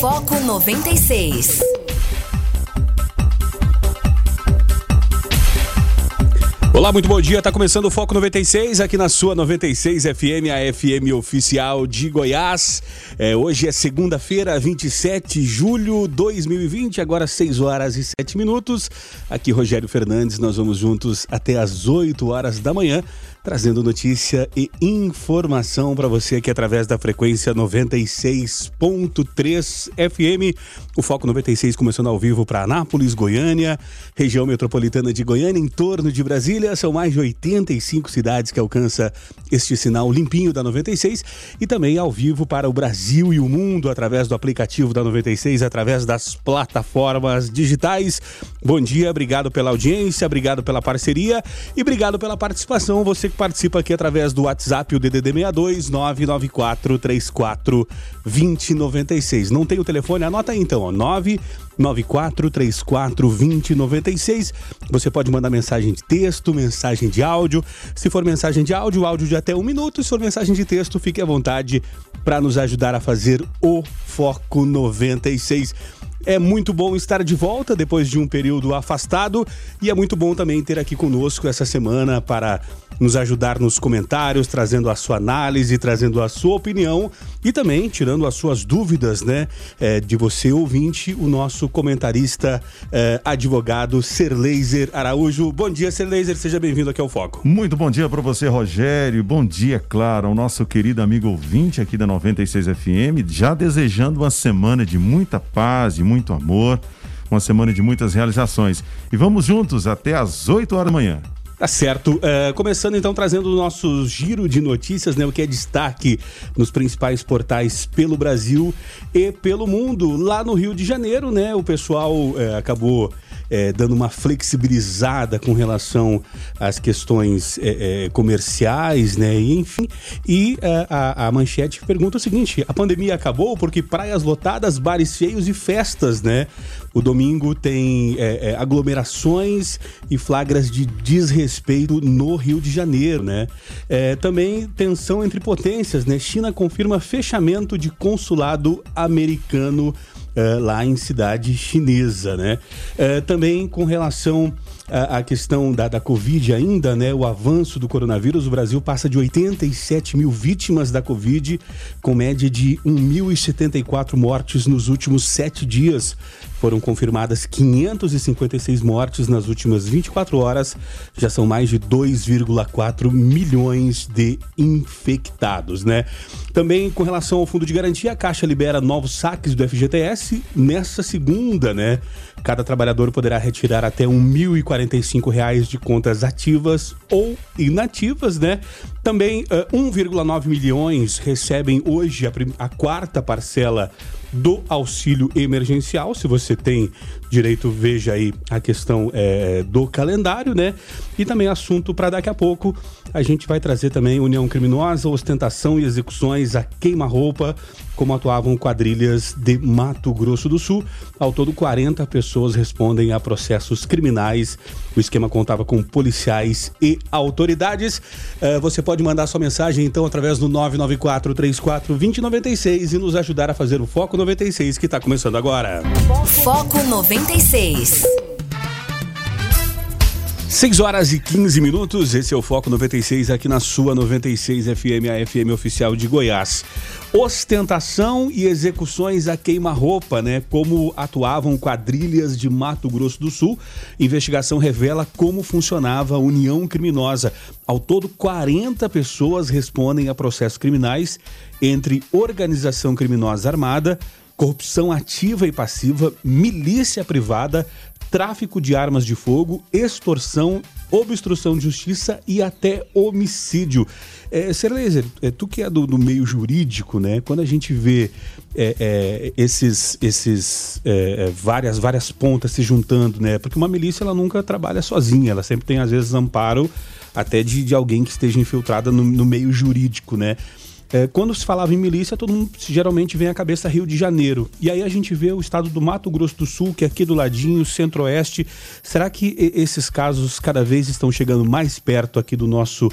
Foco 96. Olá, muito bom dia. Tá começando o Foco 96 aqui na sua 96 FM, a FM oficial de Goiás. É, hoje é segunda-feira, 27 de julho de 2020, agora 6 horas e 7 minutos. Aqui Rogério Fernandes, nós vamos juntos até as 8 horas da manhã trazendo notícia e informação para você aqui através da frequência 96.3 FM. O Foco 96 começando ao vivo para Anápolis, Goiânia, região metropolitana de Goiânia, em torno de Brasília. São mais de 85 cidades que alcança este sinal limpinho da 96 e também ao vivo para o Brasil e o mundo através do aplicativo da 96, através das plataformas digitais. Bom dia, obrigado pela audiência, obrigado pela parceria e obrigado pela participação. Você participa aqui através do WhatsApp, o DDD 62 994 34 2096. Não tem o telefone? Anota aí então, ó, 994 34 2096. Você pode mandar mensagem de texto, mensagem de áudio. Se for mensagem de áudio, áudio de até um minuto. Se for mensagem de texto, fique à vontade para nos ajudar a fazer o Foco 96. É muito bom estar de volta depois de um período afastado e é muito bom também ter aqui conosco essa semana para nos ajudar nos comentários, trazendo a sua análise, trazendo a sua opinião e também tirando as suas dúvidas, né, é, de você ouvinte, o nosso comentarista, é, advogado Serleiser Araújo. Bom dia, Serleiser, seja bem-vindo aqui ao Foco. Muito bom dia para você, Rogério. Bom dia, claro, ao nosso querido amigo ouvinte aqui da 96 FM, já desejando uma semana de muita paz, e muito amor, uma semana de muitas realizações. E vamos juntos até às 8 horas da manhã. Tá certo. Uh, começando então trazendo o nosso giro de notícias, né? O que é destaque nos principais portais pelo Brasil e pelo mundo. Lá no Rio de Janeiro, né? O pessoal uh, acabou é, dando uma flexibilizada com relação às questões é, é, comerciais, né? E, enfim. E é, a, a, manchete pergunta o seguinte: a pandemia acabou porque praias lotadas, bares cheios e festas, né? O domingo tem é, é, aglomerações e flagras de desrespeito no Rio de Janeiro, né? também tensão entre potências, né? China confirma fechamento de consulado americano uh, lá em cidade chinesa, né? Uh, também com relação à, questão da, da Covid ainda, né? O avanço do coronavírus, o Brasil passa de 87 mil vítimas da Covid, com média de 1.074 mortes nos últimos sete dias. Foram confirmadas 556 mortes nas últimas 24 horas. Já são mais de 2,4 milhões de infectados, né? Também com relação ao fundo de garantia, a Caixa libera novos saques do FGTS nessa segunda, né? Cada trabalhador poderá retirar até R$ 1.045 de contas ativas ou inativas, né? Também uh, 1,9 milhões recebem hoje a, a quarta parcela do auxílio emergencial. Se você tem direito, veja aí a questão é, do calendário, né? E também assunto para daqui a pouco. A gente vai trazer também união criminosa, ostentação e execuções a queima-roupa, como atuavam quadrilhas de Mato Grosso do Sul. Ao todo, 40 pessoas respondem a processos criminais. O esquema contava com policiais e autoridades. Uh, você pode mandar sua mensagem, então, através do 994 34 2096 e nos ajudar a fazer o Foco 96, que está começando agora. Foco 96. 6 horas e 15 minutos, esse é o Foco 96 aqui na sua 96 FM, a FM oficial de Goiás. Ostentação e execuções a queima-roupa, né? Como atuavam quadrilhas de Mato Grosso do Sul. Investigação revela como funcionava a união criminosa. Ao todo, 40 pessoas respondem a processos criminais entre organização criminosa armada, corrupção ativa e passiva, milícia privada, tráfico de armas de fogo, extorsão, obstrução de justiça e até homicídio. É, Serleser, é, tu que é do, do, meio jurídico, né? Quando a gente vê é, é, esses, esses é, é, várias, várias pontas se juntando, né? Porque uma milícia ela nunca trabalha sozinha, ela sempre tem às vezes amparo até de, de alguém que esteja infiltrada no, no meio jurídico, né? É, quando se falava em milícia, todo mundo geralmente vem à cabeça Rio de Janeiro. E aí a gente vê o estado do Mato Grosso do Sul, que é aqui do ladinho, centro-oeste. Será que esses casos cada vez estão chegando mais perto aqui do nosso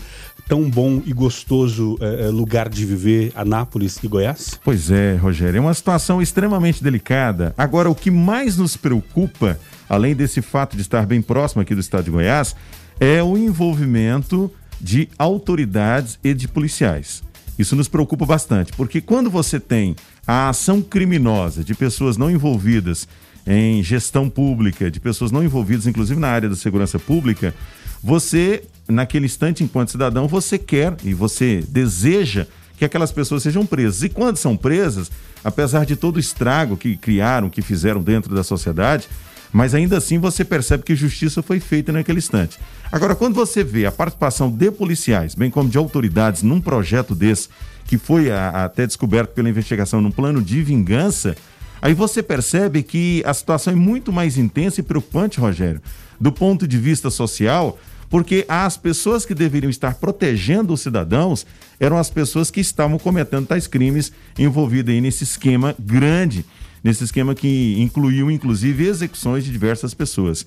tão bom e gostoso é, lugar de viver, Anápolis e Goiás? Pois é, Rogério, é uma situação extremamente delicada. Agora, o que mais nos preocupa, além desse fato de estar bem próximo aqui do estado de Goiás, é o envolvimento de autoridades e de policiais. Isso nos preocupa bastante, porque quando você tem a ação criminosa de pessoas não envolvidas em gestão pública, de pessoas não envolvidas, inclusive na área da segurança pública, você, naquele instante, enquanto cidadão, você quer e você deseja que aquelas pessoas sejam presas. E quando são presas, apesar de todo o estrago que criaram, que fizeram dentro da sociedade, mas ainda assim você percebe que justiça foi feita naquele instante. Agora, quando você vê a participação de policiais, bem como de autoridades, num projeto desse, que foi a, a, até descoberto pela investigação num plano de vingança, aí você percebe que a situação é muito mais intensa e preocupante, Rogério, do ponto de vista social, porque as pessoas que deveriam estar protegendo os cidadãos eram as pessoas que estavam cometendo tais crimes envolvidas aí nesse esquema grande nesse esquema que incluiu, inclusive, execuções de diversas pessoas.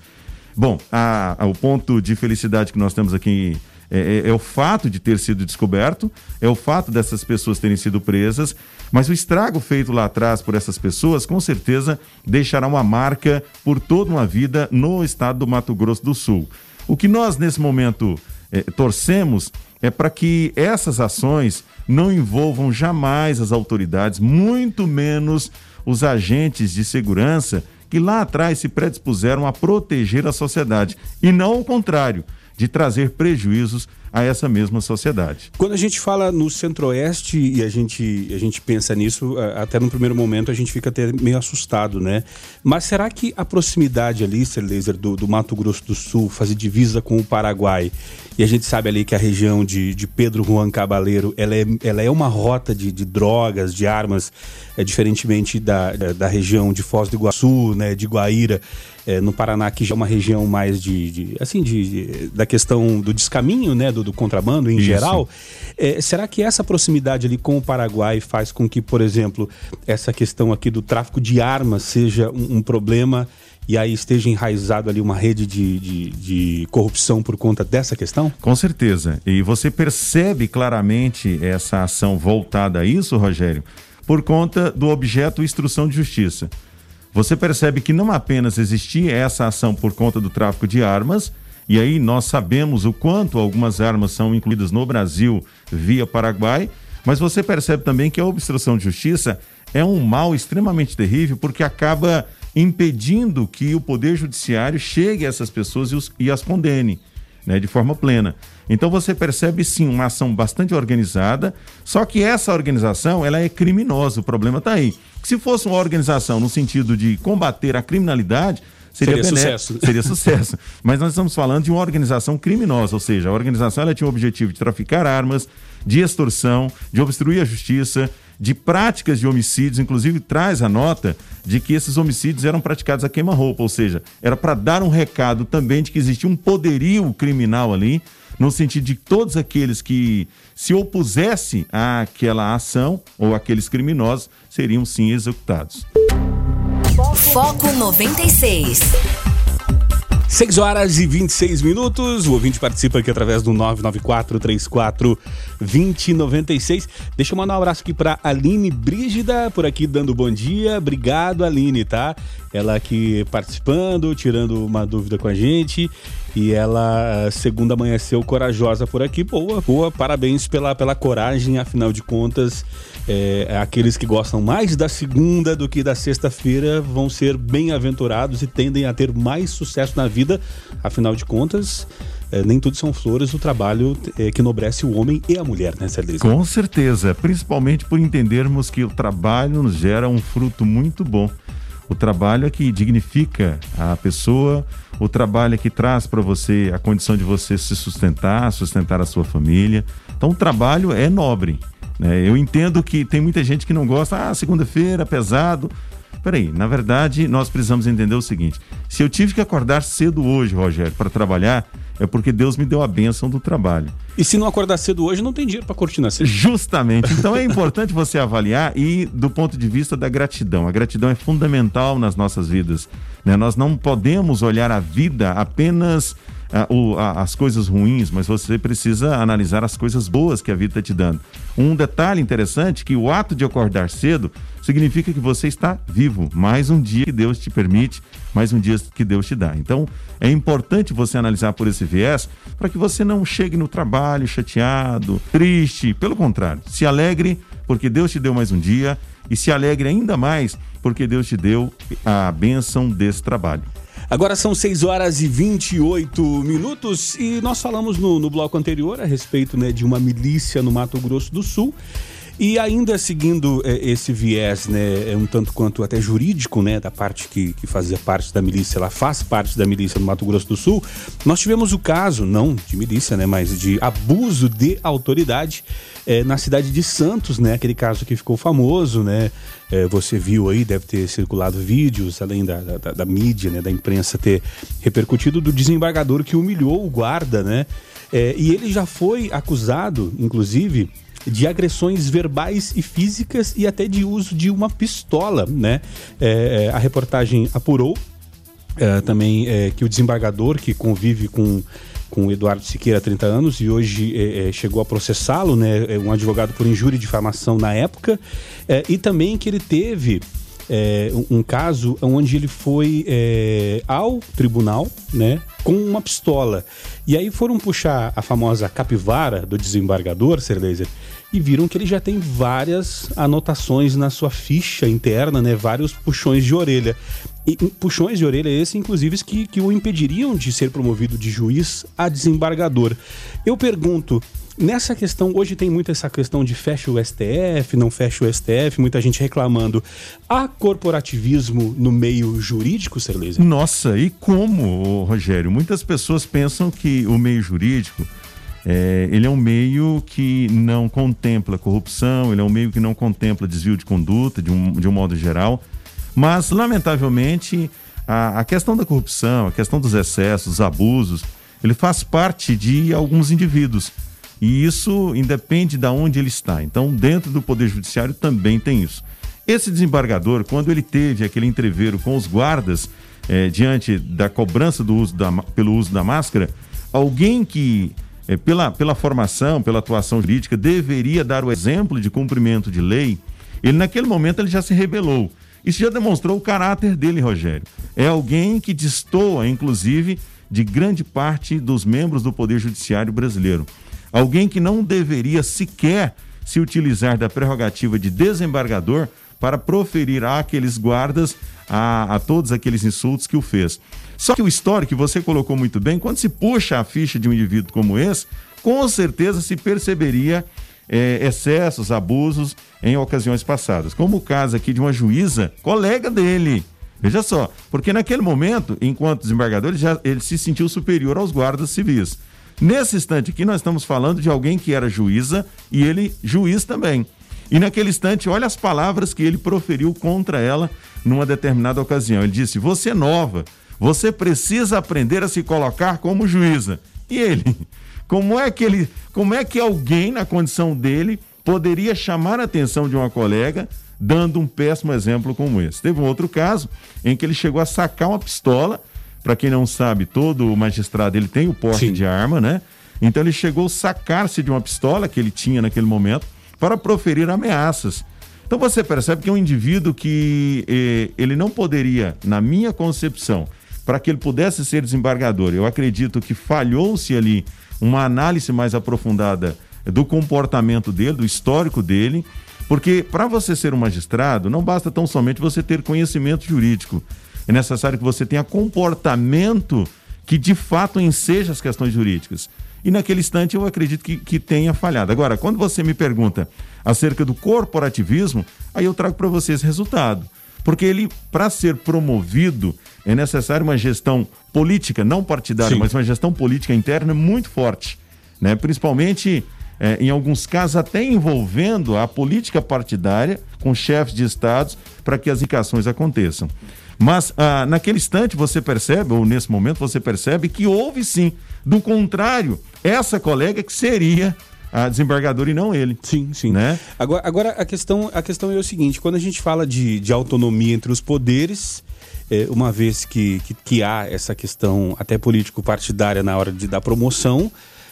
Bom, a, a, o ponto de felicidade que nós temos aqui é, é, é, o fato de ter sido descoberto, é o fato dessas pessoas terem sido presas, mas o estrago feito lá atrás por essas pessoas, com certeza, deixará uma marca por toda uma vida no estado do Mato Grosso do Sul. O que nós, nesse momento, é, torcemos é para que essas ações não envolvam jamais as autoridades, muito menos os agentes de segurança que lá atrás se predispuseram a proteger a sociedade e não o contrário, de trazer prejuízos a essa mesma sociedade. Quando a gente fala no Centro-Oeste e a gente, a gente pensa nisso, até no primeiro momento a gente fica até meio assustado, né? Mas será que a proximidade ali, Laser, do, do Mato Grosso do Sul, fazer divisa com o Paraguai, e a gente sabe ali que a região de, de Pedro Juan Cabaleiro, ela é, ela é uma rota de, de drogas, de armas, é, diferentemente da, da, região de Foz do Iguaçu, né, de Guaíra, é, no Paraná, que já é uma região mais de, de assim, de, de, da questão do descaminho, né, do, do contrabando em Isso. geral. É, será que essa proximidade ali com o Paraguai faz com que, por exemplo, essa questão aqui do tráfico de armas seja um, um problema e aí esteja enraizado ali uma rede de, de, de, corrupção por conta dessa questão? Com certeza. E você percebe claramente essa ação voltada a isso, Rogério, por conta do objeto instrução de justiça. Você percebe que não apenas existia essa ação por conta do tráfico de armas, e aí nós sabemos o quanto algumas armas são incluídas no Brasil via Paraguai, mas você percebe também que a obstrução de justiça é um mal extremamente terrível porque acaba impedindo que o poder judiciário chegue a essas pessoas e, os, e as condene né, de forma plena. Então você percebe sim uma ação bastante organizada, só que essa organização ela é criminosa, o problema está aí. Se fosse uma organização no sentido de combater a criminalidade, seria, seria sucesso. Seria sucesso. Mas nós estamos falando de uma organização criminosa, ou seja, a organização ela tinha o objetivo de traficar armas, de extorsão, de obstruir a justiça, de práticas de homicídios, inclusive traz a nota de que esses homicídios eram praticados a queima-roupa, ou seja, era para dar um recado também de que existia um poderio criminal ali, no sentido de todos aqueles que se opusessem àquela ação ou aqueles criminosos seriam sim executados. Foco 96. 6 horas e 26 minutos. O ouvinte participa aqui através do 994 34 2096. Deixa eu mandar um abraço aqui para Aline Brígida, por aqui dando bom dia. Obrigado, Aline, tá? Ela aqui participando, tirando uma dúvida com a gente. E ela, segunda amanheceu corajosa por aqui. Boa, boa. Parabéns pela, pela coragem, afinal de contas. É, aqueles que gostam mais da segunda do que da sexta-feira vão ser bem-aventurados e tendem a ter mais sucesso na vida. Afinal de contas, é, nem tudo são flores, o trabalho é, que enobrece o homem e a mulher, né, Célio? Com certeza, principalmente por entendermos que o trabalho nos gera um fruto muito bom. O trabalho é que dignifica a pessoa, o trabalho é que traz para você a condição de você se sustentar, sustentar a sua família. Então, o trabalho é nobre. Né? Eu entendo que tem muita gente que não gosta, ah, segunda-feira, pesado. Peraí, na verdade, nós precisamos entender o seguinte: se eu tive que acordar cedo hoje, Rogério, para trabalhar, é porque Deus me deu a bênção do trabalho. E se não acordar cedo hoje, não tem dinheiro para cortina cedo. Justamente. Então é importante você avaliar e do ponto de vista da gratidão. A gratidão é fundamental nas nossas vidas. Né? Nós não podemos olhar a vida apenas ah, o, a, as coisas ruins, mas você precisa analisar as coisas boas que a vida está te dando. Um detalhe interessante que o ato de acordar cedo significa que você está vivo. Mais um dia que Deus te permite, mais um dia que Deus te dá. Então, é importante você analisar por esse viés para que você não chegue no trabalho chateado, triste. Pelo contrário, se alegre porque Deus te deu mais um dia e se alegre ainda mais porque Deus te deu a bênção desse trabalho. Agora são 6 horas e 28 minutos e nós falamos no, no bloco anterior a respeito né, de uma milícia no Mato Grosso do Sul. E ainda seguindo é, esse viés, né, é um tanto quanto até jurídico, né, da parte que, que fazia parte da milícia, ela faz parte da milícia no Mato Grosso do Sul, nós tivemos o caso, não de milícia, né, mas de abuso de autoridade é, na cidade de Santos, né, aquele caso que ficou famoso, né, é, você viu aí, deve ter circulado vídeos, além da, da, da mídia, né, da imprensa ter repercutido, do desembargador que humilhou o guarda, né, é, e ele já foi acusado, inclusive, de agressões verbais e físicas e até de uso de uma pistola, né? É, é, a reportagem apurou é, também é, que o desembargador que convive com com o Eduardo Siqueira há 30 anos e hoje é, é, chegou a processá-lo, né, é um advogado por injúria e difamação na época, é, e também que ele teve é, um, caso onde ele foi ao tribunal, né, com uma pistola. E aí foram puxar a famosa capivara do desembargador, Ser Laser, e viram que ele já tem várias anotações na sua ficha interna, né? Vários puxões de orelha. E, puxões de orelha esses, inclusive, que, que o impediriam de ser promovido de juiz a desembargador. Eu pergunto, Nessa questão, hoje tem muito essa questão de fecha o STF, não fecha o STF, muita gente reclamando. Há corporativismo no meio jurídico, Serleza? Nossa, e como, Rogério? Muitas pessoas pensam que o meio jurídico é, ele é um meio que não contempla corrupção, ele é um meio que não contempla desvio de conduta, de um, de um modo geral. Mas, lamentavelmente, a, a questão da corrupção, a questão dos excessos, dos abusos, ele faz parte de alguns indivíduos. E isso independe de onde ele está. Então, dentro do Poder Judiciário também tem isso. Esse desembargador, quando ele teve aquele entreveiro com os guardas é, diante da cobrança do uso da, pelo uso da máscara, alguém que é, pela, pela formação, pela atuação jurídica, deveria dar o exemplo de cumprimento de lei, ele naquele momento ele já se rebelou. Isso já demonstrou o caráter dele, Rogério. É alguém que destoa, inclusive, de grande parte dos membros do Poder Judiciário brasileiro. Alguém que não deveria sequer se utilizar da prerrogativa de desembargador para proferir àqueles guardas a, a todos aqueles insultos que o fez. Só que o histórico que você colocou muito bem, quando se puxa a ficha de um indivíduo como esse, com certeza se perceberia é, excessos, abusos em ocasiões passadas. Como o caso aqui de uma juíza, colega dele. Veja só, porque naquele momento, enquanto desembargador, ele, já, ele se sentiu superior aos guardas civis. Nesse instante aqui, nós estamos falando de alguém que era juíza e ele juiz também. E naquele instante, olha as palavras que ele proferiu contra ela numa determinada ocasião. Ele disse: Você é nova, você precisa aprender a se colocar como juíza. E ele, como é que ele, como é que alguém na condição dele poderia chamar a atenção de uma colega dando um péssimo exemplo como esse? Teve um outro caso em que ele chegou a sacar uma pistola. Para quem não sabe, todo magistrado ele tem o porte Sim. de arma, né? Então ele chegou a sacar-se de uma pistola que ele tinha naquele momento para proferir ameaças. Então você percebe que é um indivíduo que eh, ele não poderia, na minha concepção, para que ele pudesse ser desembargador. Eu acredito que falhou-se ali uma análise mais aprofundada do comportamento dele, do histórico dele, porque para você ser um magistrado, não basta tão somente você ter conhecimento jurídico. É necessário que você tenha comportamento que de fato enseja as questões jurídicas. E naquele instante eu acredito que, que tenha falhado. Agora, quando você me pergunta acerca do corporativismo, aí eu trago para você esse resultado. Porque ele, para ser promovido, é necessário uma gestão política, não partidária, Sim. mas uma gestão política interna muito forte. Né? Principalmente, é, em alguns casos, até envolvendo a política partidária com chefes de estados para que as indicações aconteçam. Mas ah, naquele instante você percebe, ou nesse momento você percebe, que houve sim, do contrário, essa colega que seria a desembargador e não ele. Sim, sim. Né? Agora, agora a, questão, a questão é o seguinte: quando a gente fala de, de autonomia entre os poderes, é, uma vez que, que, que, há essa questão até político-partidária na hora de, da promoção,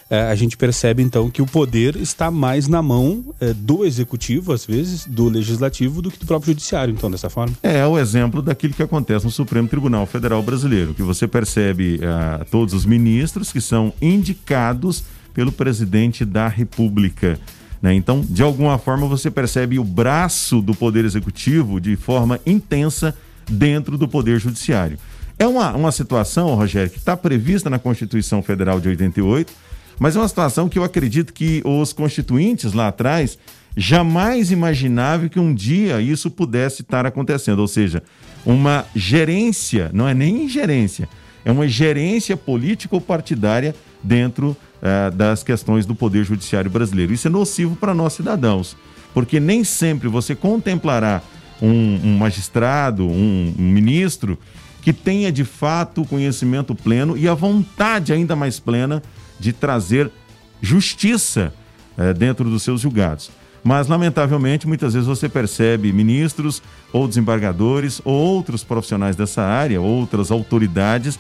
é, a gente percebe então que o poder está mais na mão é, do executivo, às vezes, do legislativo, do que do próprio judiciário, então, dessa forma. É, é o exemplo daquilo que acontece no Supremo Tribunal Federal Brasileiro, que você percebe uh, todos os ministros que são indicados pelo presidente da República. Né? Então, de alguma forma, você percebe o braço do Poder Executivo de forma intensa dentro do Poder Judiciário. É uma, uma situação, Rogério, que está prevista na Constituição Federal de 88, mas é uma situação que eu acredito que os constituintes lá atrás jamais imaginavam que um dia isso pudesse estar acontecendo. Ou seja, uma gerência, não é nem ingerência, é uma gerência político-partidária dentro eh, das questões do Poder Judiciário brasileiro. Isso é nocivo para nós cidadãos, porque nem sempre você contemplará um, um magistrado, um, um ministro que tenha de fato conhecimento pleno e a vontade ainda mais plena de trazer justiça eh, dentro dos seus julgados. Mas, lamentavelmente, muitas vezes você percebe ministros ou desembargadores ou outros profissionais dessa área, outras autoridades,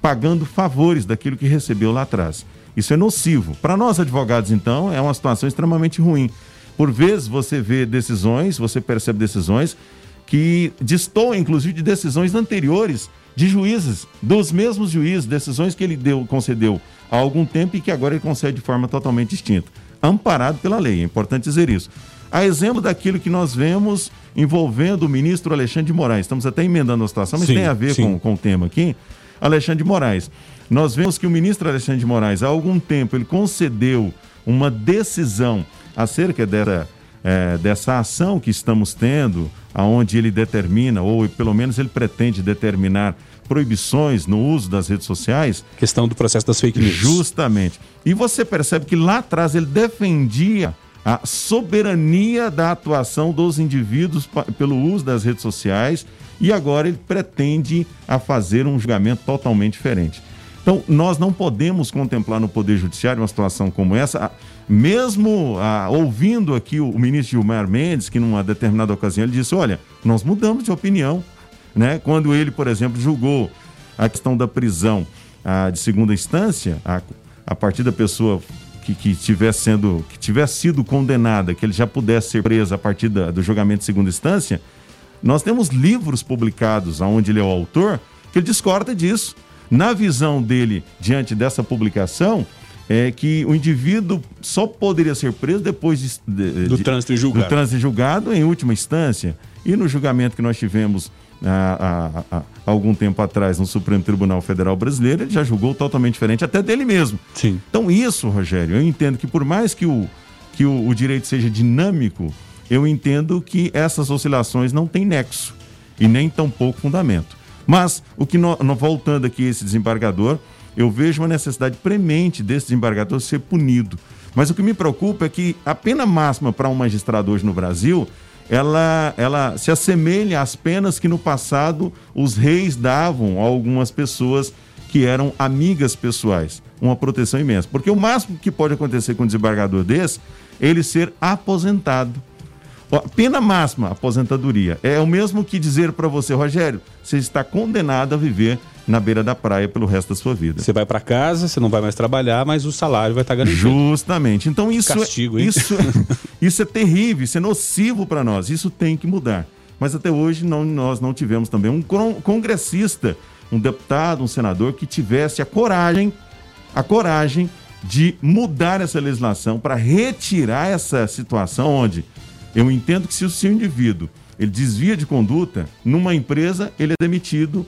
pagando favores daquilo que recebeu lá atrás. Isso é nocivo. Para nós advogados, então, é uma situação extremamente ruim. Por vezes você vê decisões, você percebe decisões que destoam, inclusive, de decisões anteriores de juízes, dos mesmos juízes, decisões que ele deu, concedeu há algum tempo e que agora ele concede de forma totalmente distinta. Amparado pela lei, é importante dizer isso. A exemplo daquilo que nós vemos envolvendo o ministro Alexandre de Moraes. Estamos até emendando a situação, mas sim, tem a ver com, com o tema aqui. Alexandre de Moraes. Nós vemos que o ministro Alexandre de Moraes, há algum tempo, ele concedeu uma decisão acerca dessa, é, dessa ação que estamos tendo, aonde ele determina, ou pelo menos ele pretende determinar proibições no uso das redes sociais. Questão do processo das fake news. Justamente. E você percebe que lá atrás ele defendia a soberania da atuação dos indivíduos pelo uso das redes sociais e agora ele pretende a fazer um julgamento totalmente diferente. Então, nós não podemos contemplar no Poder Judiciário uma situação como essa, mesmo ah, ouvindo aqui o, o ministro Gilmar Mendes, que numa determinada ocasião ele disse: olha, nós mudamos de opinião né? Quando ele, por exemplo, julgou a questão da prisão a, de segunda instância, a, a partir da pessoa que, que tivesse sendo, que tivesse sido condenada, que ele já pudesse ser preso a partir da, do julgamento de segunda instância, nós temos livros publicados onde ele é o autor que ele discorda disso. Na visão dele, diante dessa publicação, é que o indivíduo só poderia ser preso depois de, de, do, trânsito julgado. do trânsito julgado em última instância. E no julgamento que nós tivemos há, há, há, algum tempo atrás no Supremo Tribunal Federal Brasileiro, ele já julgou totalmente diferente até dele mesmo. Sim. Então, isso, Rogério, eu entendo que por mais que o, que o, o direito seja dinâmico, eu entendo que essas oscilações não têm nexo e nem tão pouco fundamento. Mas, o que no, no, voltando aqui esse desembargador, eu vejo uma necessidade premente desse desembargador ser punido. Mas o que me preocupa é que a pena máxima para um magistrado hoje no Brasil ela, ela se assemelha às penas que no passado os reis davam a algumas pessoas que eram amigas pessoais. Uma proteção imensa. Porque o máximo que pode acontecer com um desembargador desse, ele ser aposentado. Pena máxima, aposentadoria. É o mesmo que dizer para você, Rogério, você está condenado a viver na beira da praia pelo resto da sua vida. Você vai para casa, você não vai mais trabalhar, mas o salário vai estar tá garantido. Justamente. Então isso é- Castigo, hein? isso isso é terrível, isso é nocivo para nós. Isso tem que mudar. Mas até hoje não, nós não tivemos também um congressista, um deputado, um senador que tivesse a coragem, a coragem de mudar essa legislação para retirar essa situação onde eu entendo que se o seu indivíduo ele desvia de conduta numa empresa, ele é demitido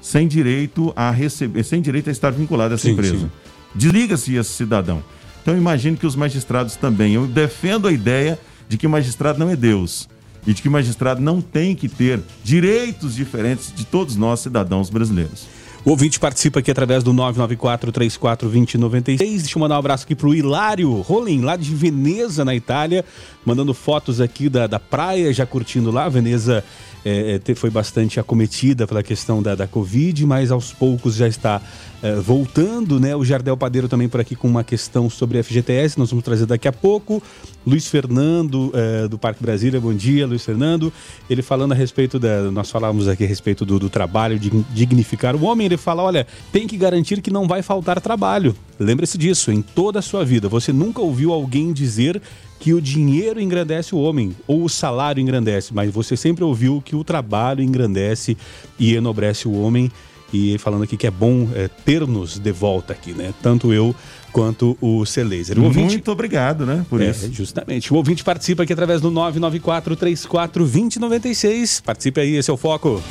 sem direito a receber, sem direito a estar vinculado a essa sim, empresa. Desliga-se esse cidadão. Então eu imagino que os magistrados também. Eu defendo a ideia de que o magistrado não é Deus e de que o magistrado não tem que ter direitos diferentes de todos nós cidadãos brasileiros. O ouvinte participa aqui através do 994-34-2096. Deixa eu mandar um abraço aqui pro Hilário Rolim, lá de Veneza, na Itália, mandando fotos aqui da, da praia, já curtindo lá. Veneza é, foi bastante acometida pela questão da, da Covid, mas aos poucos já está é, voltando, né? O Jardel Padeiro também por aqui com uma questão sobre FGTS, nós vamos trazer daqui a pouco. Luiz Fernando, é, do Parque Brasília, bom dia, Luiz Fernando. Ele falando a respeito da. Nós falávamos aqui a respeito do, do trabalho, de dignificar o homem. Ele fala: olha, tem que garantir que não vai faltar trabalho. Lembre-se disso, em toda a sua vida. Você nunca ouviu alguém dizer que o dinheiro engrandece o homem ou o salário engrandece, mas você sempre ouviu que o trabalho engrandece e enobrece o homem e falando aqui que é bom é, ter-nos de volta aqui, né? Tanto eu quanto o Celaser. Ouvinte... Muito obrigado, né? Por é, isso. Justamente. O ouvinte participa aqui através do 994-34-2096. Participe aí, esse é o Foco.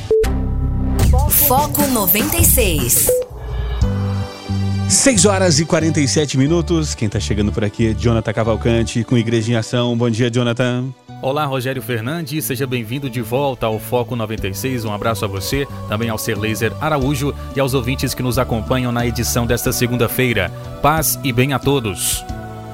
Foco 96. 6 horas e 47 minutos. Quem está chegando por aqui é Jonathan Cavalcante com Igreja em Ação. Bom dia, Jonathan. Olá, Rogério Fernandes, seja bem-vindo de volta ao Foco 96. Um abraço a você, também ao Ser Laser Araújo e aos ouvintes que nos acompanham na edição desta segunda-feira. Paz e bem a todos.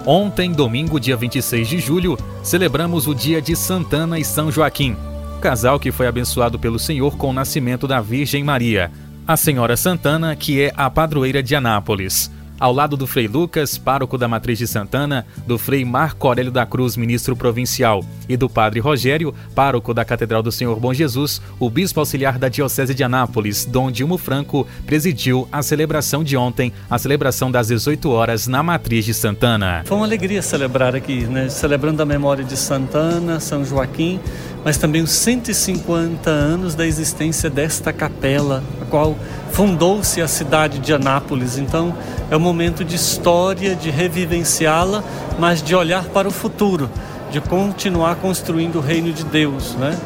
Ontem, domingo, dia 26 de julho, celebramos o dia de Santana e São Joaquim, casal que foi abençoado pelo Senhor com o nascimento da Virgem Maria, a Senhora Santana, que é a padroeira de Anápolis ao lado do Frei Lucas, pároco da Matriz de Santana, do Frei Marco Aurélio da Cruz, ministro provincial, e do Padre Rogério, pároco da Catedral do Senhor Bom Jesus, o bispo auxiliar da Diocese de Anápolis, Dom Dilmo Franco, presidiu a celebração de ontem, a celebração das 18 horas na Matriz de Santana. Foi uma alegria celebrar aqui, né? celebrando a memória de Santana, São Joaquim, mas também os 150 anos da existência desta capela, a qual fundou-se a cidade de Anápolis. Então, é um momento de história, de revivenciá-la, mas de olhar para o futuro, de continuar construindo o reino de Deus, né?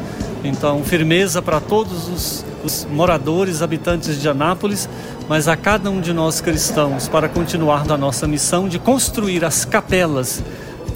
Então, firmeza para todos os, os moradores, habitantes de Anápolis, mas a cada um de nós cristãos para continuar na nossa missão de construir as capelas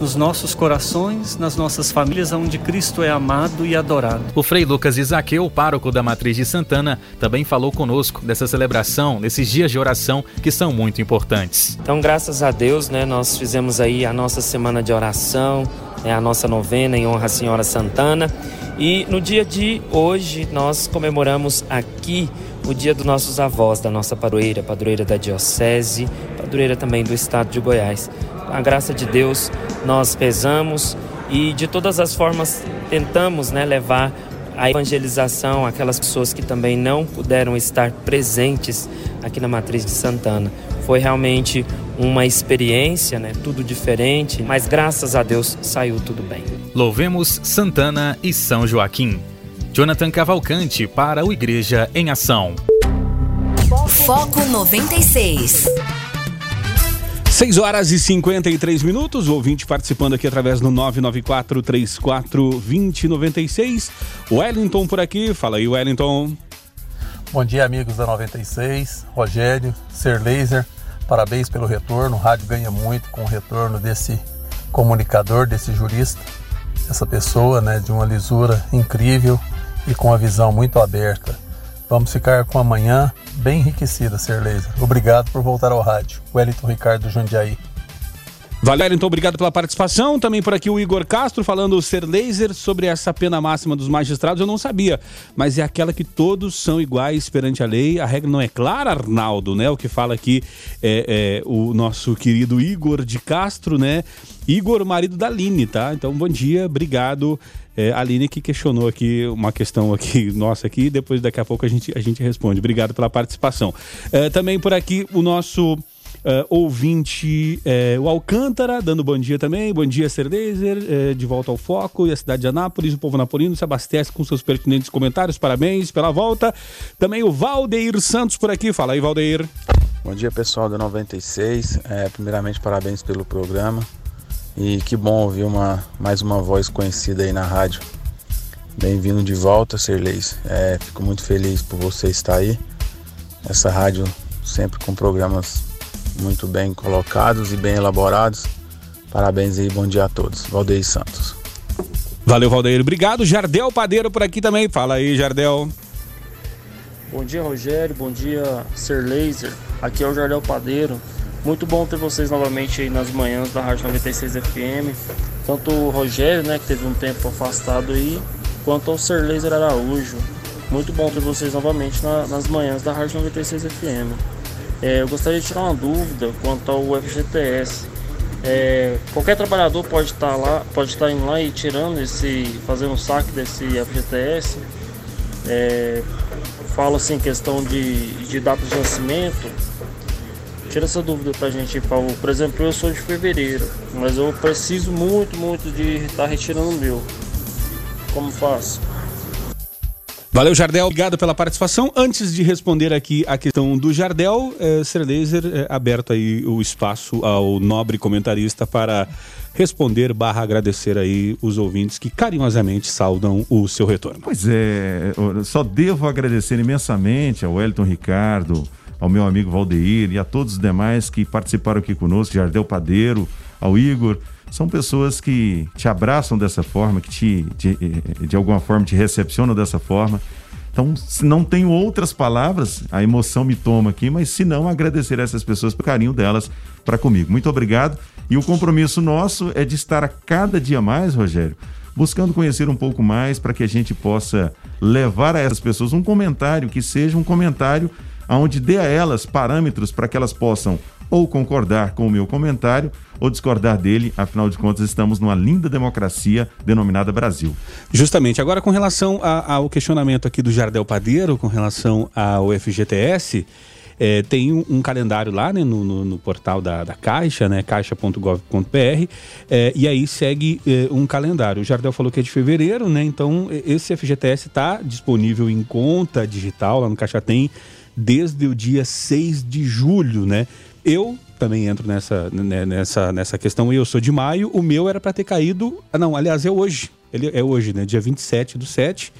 nos nossos corações, nas nossas famílias, onde Cristo é amado e adorado. O Frei Lucas Isaqueu, pároco da Matriz de Santana, também falou conosco dessa celebração, nesses dias de oração que são muito importantes. Então, graças a Deus, né, nós fizemos aí a nossa semana de oração, né, a nossa novena em honra à Senhora Santana. E no dia de hoje nós comemoramos aqui o dia dos nossos avós, da nossa padroeira, padroeira da Diocese, padroeira também do estado de Goiás a graça de Deus, nós rezamos e de todas as formas tentamos né, levar a evangelização aquelas pessoas que também não puderam estar presentes aqui na Matriz de Santana. Foi realmente uma experiência, né, tudo diferente, mas graças a Deus saiu tudo bem. Louvemos Santana e São Joaquim. Jonathan Cavalcante para o Igreja em Ação. Foco 96. 6 horas e 53 minutos, o ouvinte participando aqui através do 994-34-2096. Wellington por aqui, fala aí Wellington. Bom dia amigos da 96, Rogério, Ser Laser, parabéns pelo retorno, o rádio ganha muito com o retorno desse comunicador, desse jurista, essa pessoa né, de uma lisura incrível e com uma visão muito aberta. Vamos ficar com amanhã bem enriquecida, Ser Laser. Obrigado por voltar ao rádio. Wellington Ricardo Jundiaí. Valeu, então obrigado pela participação. Também por aqui o Igor Castro falando ser laser sobre essa pena máxima dos magistrados. Eu não sabia, mas é aquela que todos são iguais perante a lei. A regra não é clara, Arnaldo, né? O que fala aqui é, é o nosso querido Igor de Castro, né? Igor, marido da Aline, tá? Então, bom dia, obrigado. É, a Aline que questionou aqui uma questão aqui nossa aqui, depois daqui a pouco a gente, a gente responde. Obrigado pela participação. É, também por aqui o nosso Uh, ouvinte, uh, o Alcântara, dando bom dia também. Bom dia, Cerdezer, uh, de volta ao foco. E a cidade de Anápolis, o povo napolino se abastece com seus pertinentes comentários. Parabéns pela volta. Também o Valdeir Santos por aqui. Fala aí, Valdeir. Bom dia, pessoal da 96. É, primeiramente, parabéns pelo programa. E que bom ouvir uma, mais uma voz conhecida aí na rádio. Bem-vindo de volta, Serleis. É, fico muito feliz por você estar aí. Essa rádio sempre com programas muito bem colocados e bem elaborados. Parabéns e bom dia a todos. Valdeir Santos. Valeu, Valdeir. Obrigado. Jardel Padeiro por aqui também. Fala aí, Jardel. Bom dia, Rogério. Bom dia, Ser Laser. Aqui é o Jardel Padeiro. Muito bom ter vocês novamente aí nas manhãs da Rádio 96 FM. Tanto o Rogério, né, que teve um tempo afastado aí, quanto ao Ser Laser Araújo. Muito bom ter vocês novamente na, nas manhãs da Rádio 96 FM. É, eu gostaria de tirar uma dúvida quanto ao FGTS. É, qualquer trabalhador pode estar lá, pode estar indo lá e tirando esse, fazendo um saque desse FGTS. É, falo assim questão de, de data de nascimento. Tira essa dúvida pra gente, por favor. Por exemplo, eu sou de fevereiro, mas eu preciso muito, muito de estar retirando o meu. Como faço? Valeu, Jardel. Obrigado pela participação. Antes de responder aqui a questão do Jardel, é, Ser Laser, é, aberto aí o espaço ao nobre comentarista para responder barra agradecer aí os ouvintes que carinhosamente saudam o seu retorno. Pois é, só devo agradecer imensamente ao Wellington Ricardo, ao meu amigo Valdeir e a todos os demais que participaram aqui conosco, Jardel Padeiro, ao Igor, são pessoas que te abraçam dessa forma, que te, de, de alguma forma te recepcionam dessa forma. Então, se não tenho outras palavras, a emoção me toma aqui, mas se não, agradecer a essas pessoas pelo carinho delas para comigo. Muito obrigado. E o compromisso nosso é de estar a cada dia mais, Rogério, buscando conhecer um pouco mais para que a gente possa levar a essas pessoas um comentário que seja um comentário onde dê a elas parâmetros para que elas possam ou concordar com o meu comentário ou discordar dele, afinal de contas estamos numa linda democracia denominada Brasil. Justamente. Agora com relação a, ao questionamento aqui do Jardel Padeiro, com relação ao FGTS, é, tem um, um, calendário lá né, no, no, no, portal da, da Caixa, né, caixa.gov.br, é, e aí segue é, um calendário. O Jardel falou que é de fevereiro, né? Então esse FGTS está disponível em conta digital, lá no Caixa tem, desde o dia 6 de julho, né? Eu também entro nessa, né, nessa, nessa questão. Eu sou de maio, o meu era para ter caído. Ah, não, aliás, é hoje. Ele é hoje, né? Dia 27 do 7.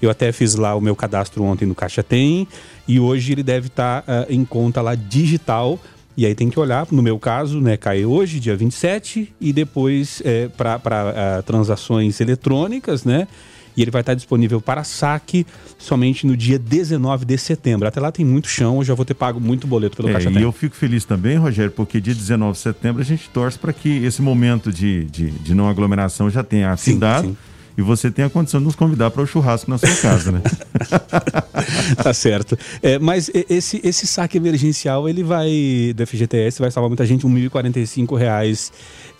Eu até fiz lá o meu cadastro ontem no Caixa Tem. E hoje ele deve estar tá, uh, em conta lá digital. E aí tem que olhar, no meu caso, né, cai hoje, dia 27, e depois é, para uh, transações eletrônicas, né? E ele vai estar disponível para saque somente no dia 19 de setembro. Até lá tem muito chão, eu já vou ter pago muito boleto pelo é, Caixa E eu fico feliz também, Rogério, porque dia 19 de setembro a gente torce para que esse momento de, de, de, não aglomeração já tenha afindado. Sim, sim e você tem a condição de nos convidar para o churrasco na sua casa, né? tá certo. É, mas esse, esse saque emergencial, ele vai, do FGTS, vai salvar muita gente, 1.045 reais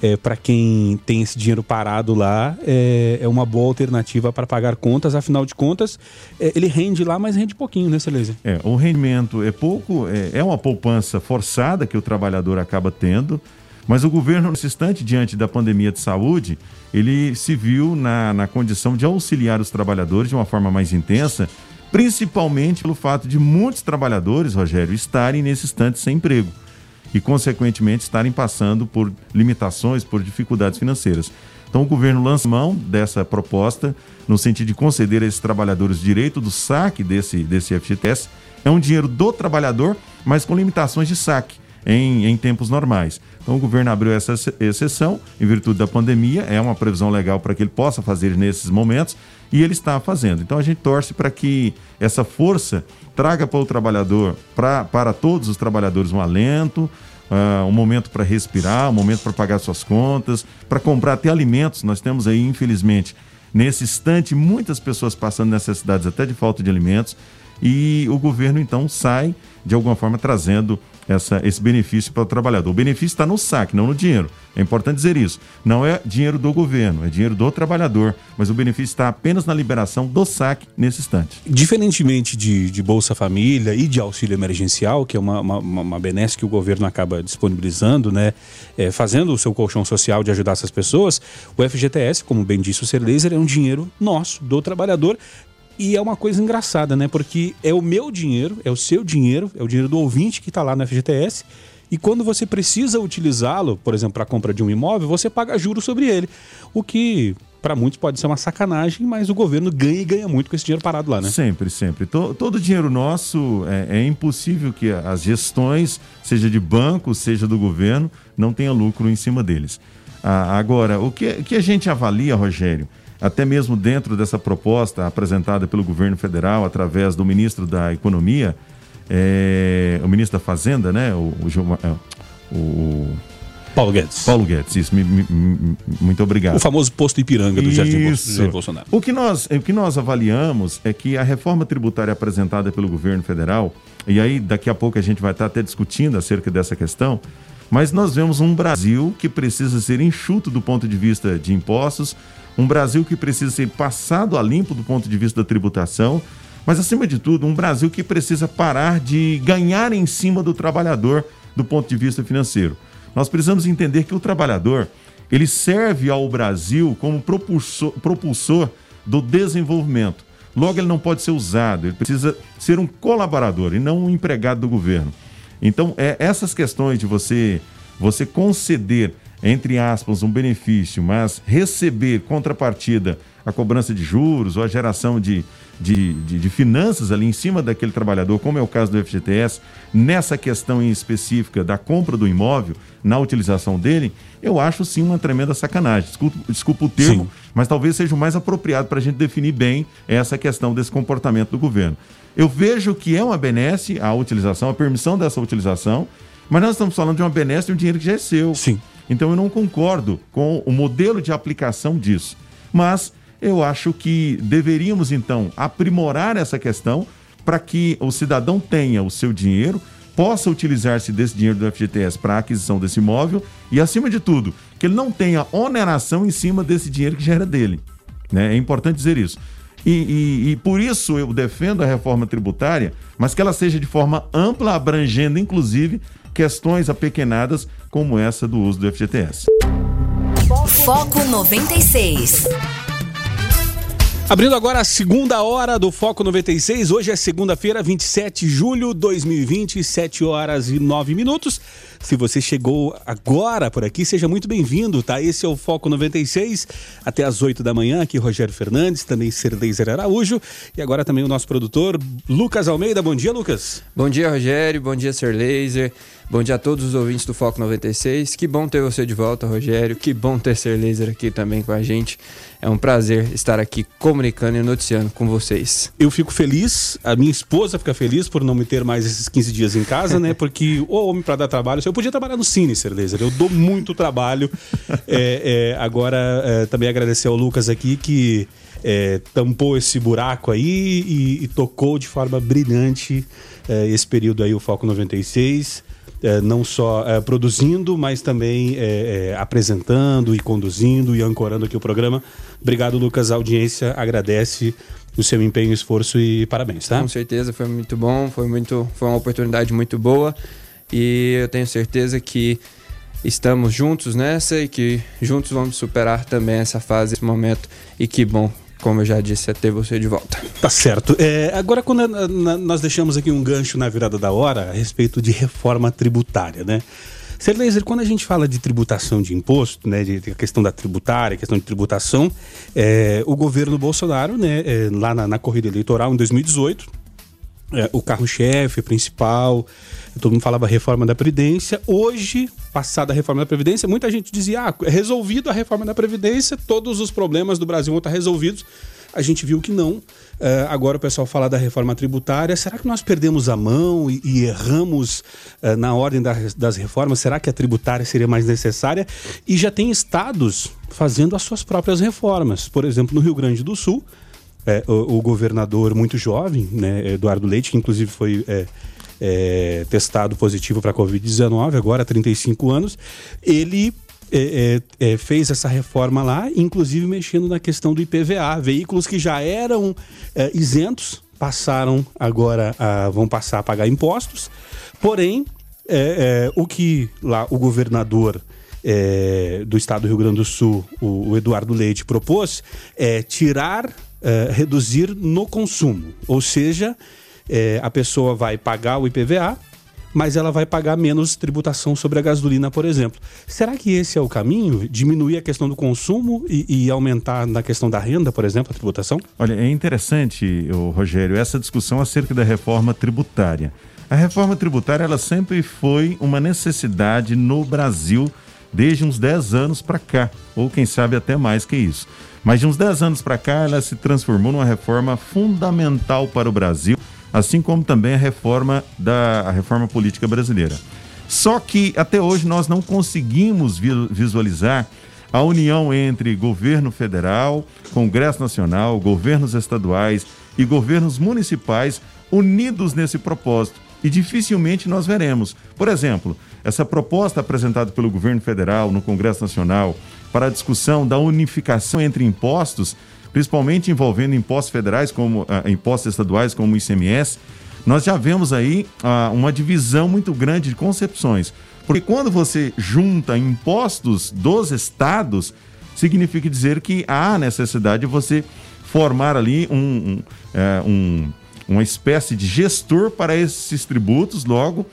é, para quem tem esse dinheiro parado lá, é, é uma boa alternativa para pagar contas, afinal de contas, é, ele rende lá, mas rende pouquinho, né, Celeza? É, o rendimento é pouco, é, é uma poupança forçada que o trabalhador acaba tendo, mas o governo, nesse instante, diante da pandemia de saúde, ele se viu na, na condição de auxiliar os trabalhadores de uma forma mais intensa, principalmente pelo fato de muitos trabalhadores, Rogério, estarem nesse instante sem emprego e, consequentemente, estarem passando por limitações, por dificuldades financeiras. Então, o governo lança mão dessa proposta no sentido de conceder a esses trabalhadores o direito do saque desse, desse FGTS. É um dinheiro do trabalhador, mas com limitações de saque em, em tempos normais. Então o governo abriu essa exceção em virtude da pandemia, é uma previsão legal para que ele possa fazer nesses momentos e ele está fazendo. Então a gente torce para que essa força traga para o trabalhador, pra, para todos os trabalhadores, um alento, uh, um momento para respirar, um momento para pagar suas contas, para comprar até alimentos. Nós temos aí, infelizmente, nesse instante, muitas pessoas passando necessidades até de falta de alimentos e o governo então sai de alguma forma trazendo essa, esse benefício para o trabalhador. O benefício está no saque, não no dinheiro. É importante dizer isso. Não é dinheiro do governo, é dinheiro do trabalhador, mas o benefício está apenas na liberação do saque nesse instante. Diferentemente de, de Bolsa Família e de auxílio emergencial, que é uma, uma, uma benesse que o governo acaba disponibilizando, né, é, fazendo o seu colchão social de ajudar essas pessoas, o FGTS, como bem disse o Ser Laser, é um dinheiro nosso, do trabalhador, e é uma coisa engraçada, né? Porque é o meu dinheiro, é o seu dinheiro, é o dinheiro do ouvinte que está lá no FGTS. E quando você precisa utilizá-lo, por exemplo, para a compra de um imóvel, você paga juros sobre ele. O que para muitos pode ser uma sacanagem, mas o governo ganha e ganha muito com esse dinheiro parado lá, né? Sempre, sempre. Todo, dinheiro nosso é, é, impossível que as gestões, seja de banco, seja do governo, não tenha lucro em cima deles. Ah, agora, o que, que a gente avalia, Rogério? Até mesmo dentro dessa proposta apresentada pelo governo federal através do ministro da Economia, é, o ministro da Fazenda, né, o, o, é, o Paulo Guedes. Paulo Guedes, isso, me, me, me, muito obrigado. O famoso posto Ipiranga do Jardim Isso. Bolsonaro. O que, nós, o que nós avaliamos é que a reforma tributária apresentada pelo governo federal, e aí daqui a pouco a gente vai estar até discutindo acerca dessa questão, mas nós vemos um Brasil que precisa ser enxuto do ponto de vista de impostos, um Brasil que precisa ser passado a limpo do ponto de vista da tributação, mas acima de tudo, um Brasil que precisa parar de ganhar em cima do trabalhador do ponto de vista financeiro. Nós precisamos entender que o trabalhador, ele serve ao Brasil como propulsor, propulsor do desenvolvimento. Logo, ele não pode ser usado, ele precisa ser um colaborador e não um empregado do governo. Então, é, essas questões de você, você conceder, entre aspas, um benefício, mas receber contrapartida a cobrança de juros ou a geração de, de, de, de, finanças ali em cima daquele trabalhador, como é o caso do FGTS, nessa questão em específica da compra do imóvel, na utilização dele, eu acho sim uma tremenda sacanagem. Desculpa, desculpa o termo, sim. mas talvez seja o mais apropriado para a gente definir bem essa questão desse comportamento do governo. Eu vejo que é uma benesse a utilização, a permissão dessa utilização, mas nós estamos falando de uma benesse de um dinheiro que já é seu. Sim. Então eu não concordo com o modelo de aplicação disso. Mas eu acho que deveríamos então aprimorar essa questão para que o cidadão tenha o seu dinheiro, possa utilizar-se desse dinheiro do FGTS para a aquisição desse imóvel e, acima de tudo, que ele não tenha oneração em cima desse dinheiro que já era dele. Né? É importante dizer isso. E, e, e, por isso eu defendo a reforma tributária, mas que ela seja de forma ampla, abrangendo inclusive questões apequenadas como essa do uso do FGTS. Foco 96. Abrindo agora a segunda hora do Foco 96. Hoje é segunda-feira, 27 de julho de 2020, 7 horas e 9 minutos. Se você chegou agora por aqui, seja muito bem-vindo, tá? Esse é o Foco 96, até às 8 da manhã. Aqui Rogério Fernandes, também Serleiser Araújo. E agora também o nosso produtor, Lucas Almeida. Bom dia, Lucas. Bom dia, Rogério. Bom dia, Serleiser. Bom dia a todos os ouvintes do Foco 96. Que bom ter você de volta, Rogério. Que bom ter Ser Laser aqui também com a gente. É um prazer estar aqui comunicando e noticiando com vocês. Eu fico feliz, a minha esposa fica feliz por não me ter mais esses 15 dias em casa, né? Porque o homem para dar trabalho, eu podia trabalhar no Cine, Laser. Eu dou muito trabalho. É, é, agora, é, também agradecer ao Lucas aqui que é, tampou esse buraco aí e, e tocou de forma brilhante é, esse período aí, o Foco 96 é, não só é, produzindo, mas também é, é, apresentando e conduzindo e ancorando aqui o programa. Obrigado, Lucas. A audiência agradece o seu empenho, esforço e parabéns, tá? Com certeza, foi muito bom, foi, muito, foi uma oportunidade muito boa e eu tenho certeza que estamos juntos nessa e que juntos vamos superar também essa fase, esse momento e que bom como eu já disse, é ter você de volta. Tá certo. É, agora, quando na, nós deixamos aqui um gancho na virada da hora a respeito de reforma tributária, né? Serleiser, quando a gente fala de tributação de imposto, né, de, de questão da tributária, questão de tributação, é, o governo Bolsonaro, né, é, lá na, na corrida eleitoral em 2018, é, o carro-chefe principal, todo mundo falava reforma da Previdência. Hoje, passada a reforma da Previdência, muita gente dizia: ah, é resolvido a reforma da Previdência, todos os problemas do Brasil vão estar resolvidos. A gente viu que não. Uh, agora o pessoal fala da reforma tributária. Será que nós perdemos a mão e, e erramos uh, na ordem da, das reformas? Será que a tributária seria mais necessária? E já tem estados fazendo as suas próprias reformas. Por exemplo, no Rio Grande do Sul, é, o, o, governador muito jovem, né, Eduardo Leite, que inclusive foi é, é, testado positivo para a Covid-19, agora 35 anos, ele é, é, é, fez essa reforma lá, inclusive mexendo na questão do IPVA. Veículos que já eram é, isentos passaram agora a, vão passar a pagar impostos. Porém, o que lá o governador do estado do Rio Grande do Sul, o, o Eduardo Leite, propôs é tirar é, reduzir no consumo. Ou seja, é, a pessoa vai pagar o IPVA, mas ela vai pagar menos tributação sobre a gasolina, por exemplo. Será que esse é o caminho? Diminuir a questão do consumo e, e aumentar na questão da renda, por exemplo, a tributação? Olha, é interessante, Rogério, essa discussão acerca da reforma tributária. A reforma tributária ela sempre foi uma necessidade no Brasil desde uns 10 anos para cá, ou quem sabe até mais que isso. Mas de uns 10 anos para cá, ela se transformou numa reforma fundamental para o Brasil, assim como também a reforma da a reforma política brasileira. Só que até hoje nós não conseguimos visualizar a união entre governo federal, Congresso Nacional, governos estaduais e governos municipais unidos nesse propósito. E dificilmente nós veremos. Por exemplo, essa proposta apresentada pelo governo federal no Congresso Nacional para a discussão da unificação entre impostos, principalmente envolvendo impostos federais, como uh, impostos estaduais, como o ICMS, nós já vemos aí uh, uma divisão muito grande de concepções. Porque quando você junta impostos dos estados, significa dizer que há necessidade de você formar ali um, um, é, um uma espécie de gestor para esses tributos, logo,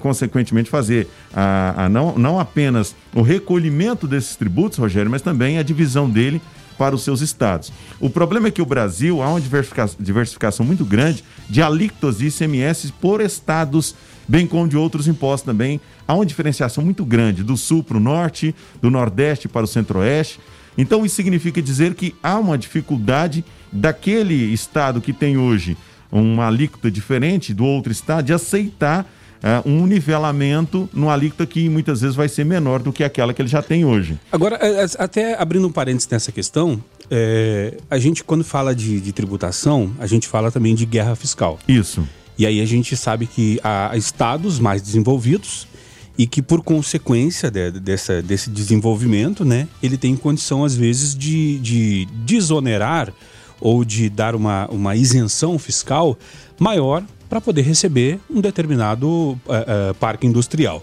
consequentemente, fazer a, a não, não apenas o recolhimento desses tributos, Rogério, mas também a divisão dele para os seus estados. O problema é que o Brasil há uma diversificação, muito grande de alíquotas e ICMS por estados, bem como de outros impostos também. Há uma diferenciação muito grande do sul para o norte, do nordeste para o centro-oeste. Então, isso significa dizer que há uma dificuldade daquele estado que tem hoje uma alíquota diferente do outro estado de aceitar uh, um nivelamento no alíquota que muitas vezes vai ser menor do que aquela que ele já tem hoje. Agora, é, é, até abrindo um parênteses nessa questão, é, a gente quando fala de, de, tributação, a gente fala também de guerra fiscal. Isso. E aí a gente sabe que há estados mais desenvolvidos e que por consequência de, dessa, desse desenvolvimento, né, ele tem condição às vezes de, de desonerar ou de dar uma, uma isenção fiscal maior para poder receber um determinado uh, uh, parque industrial.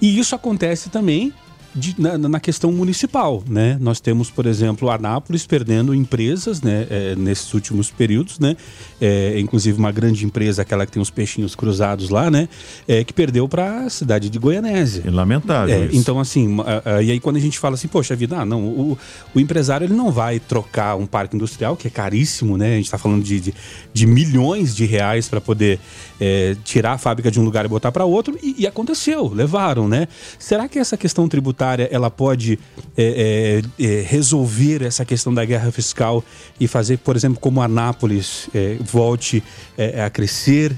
E isso acontece também de, na, na, questão municipal, né? Nós temos, por exemplo, Anápolis perdendo empresas, né? É, nesses últimos períodos, né? É, inclusive uma grande empresa, aquela que tem os peixinhos cruzados lá, né? É, que perdeu para a cidade de Goianésia. É lamentável é, Então, assim, e aí quando a gente fala assim, poxa vida, ah, não, o, o empresário ele não vai trocar um parque industrial, que é caríssimo, né? A gente está falando de, de, de, milhões de reais para poder é, tirar a fábrica de um lugar e botar para outro, e, e aconteceu, levaram, né? Será que essa questão tributária ela pode é, é, é, resolver essa questão da guerra fiscal e fazer, por exemplo, como Anápolis é, volte é, a crescer,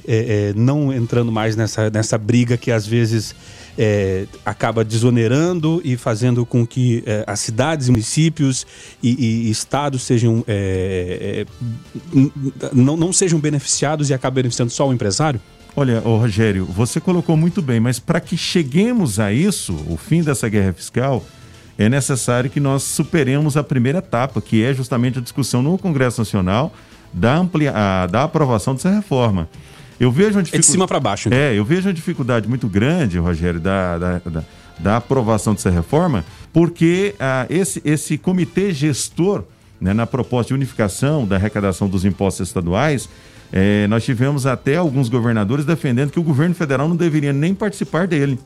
não entrando mais nessa, nessa briga que às vezes acaba desonerando e fazendo com que as cidades, municípios e, e estados sejam não, não sejam beneficiados e acabem beneficiando só o empresário? Olha, ô Rogério, você colocou muito bem, mas para que cheguemos a isso, o fim dessa guerra fiscal, é necessário que nós superemos a primeira etapa, que é justamente a discussão no Congresso Nacional da, amplia... da aprovação dessa reforma. Eu vejo uma dificuldade. É de cima para baixo. Então. É, eu vejo uma dificuldade muito grande, Rogério, da, da, da, da aprovação dessa reforma, porque ah, esse, esse comitê gestor, né, na proposta de unificação da arrecadação dos impostos estaduais, é, nós tivemos até alguns governadores defendendo que o governo federal não deveria nem participar dele.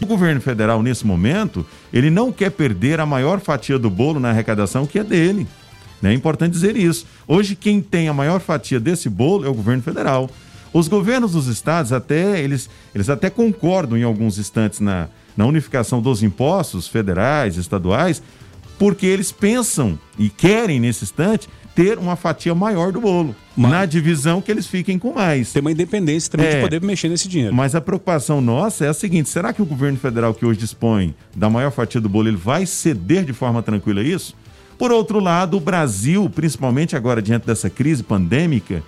O governo federal, nesse momento, ele não quer perder a maior fatia do bolo na arrecadação que é dele. Né? É importante dizer isso. Hoje, quem tem a maior fatia desse bolo é o governo federal. Os governos dos estados até eles, eles até concordam em alguns instantes na, na unificação dos impostos federais, estaduais, porque eles pensam e querem nesse instante ter uma fatia maior do bolo. Mas... Na divisão que eles fiquem com mais. Tem uma independência também é, de poder mexer nesse dinheiro. Mas a preocupação nossa é a seguinte: será que o governo federal que hoje dispõe da maior fatia do bolo, ele vai ceder de forma tranquila isso? Por outro lado, o Brasil, principalmente agora diante dessa crise pandêmica,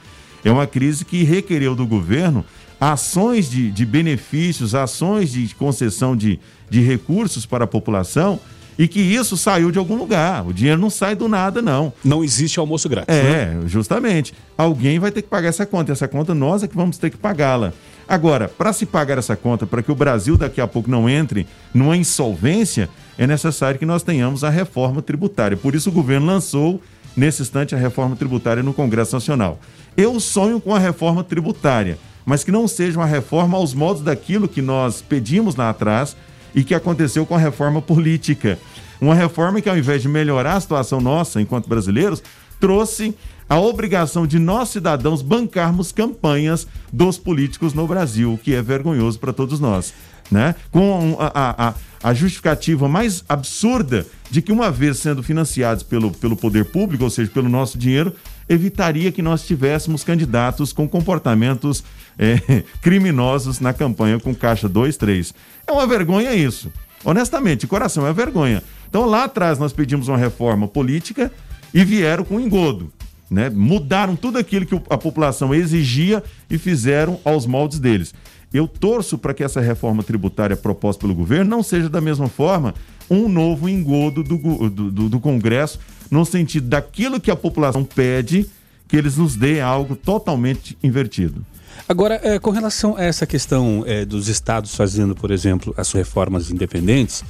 é uma crise que requereu do governo ações de, de benefícios, ações de concessão de, de recursos para a população e que isso saiu de algum lugar. O dinheiro não sai do nada, não. Não existe almoço grátis. É, né? justamente. Alguém vai ter que pagar essa conta. E essa conta nós é que vamos ter que pagá-la. Agora, para se pagar essa conta, para que o Brasil daqui a pouco não entre numa insolvência, é necessário que nós tenhamos a reforma tributária. Por isso o governo lançou, nesse instante, a reforma tributária no Congresso Nacional. Eu sonho com a reforma tributária, mas que não seja uma reforma aos modos daquilo que nós pedimos lá atrás, e que aconteceu com a reforma política. Uma reforma que, ao invés de melhorar a situação nossa enquanto brasileiros, trouxe a obrigação de nós, cidadãos, bancarmos campanhas dos políticos no Brasil, o que é vergonhoso para todos nós. Né? Com a, a, a, justificativa mais absurda de que, uma vez sendo financiados pelo, pelo poder público, ou seja, pelo nosso dinheiro, evitaria que nós tivéssemos candidatos com comportamentos é, criminosos na campanha com caixa 2, 3. É uma vergonha isso. Honestamente, coração, é vergonha. Então lá atrás nós pedimos uma reforma política e vieram com engodo. Né? Mudaram tudo aquilo que a população exigia e fizeram aos moldes deles. Eu torço para que essa reforma tributária proposta pelo governo não seja da mesma forma um novo engodo do, do, do, Congresso, no sentido daquilo que a população pede, que eles nos dê algo totalmente invertido. Agora, é, com relação a essa questão é, dos estados fazendo, por exemplo, as reformas independentes,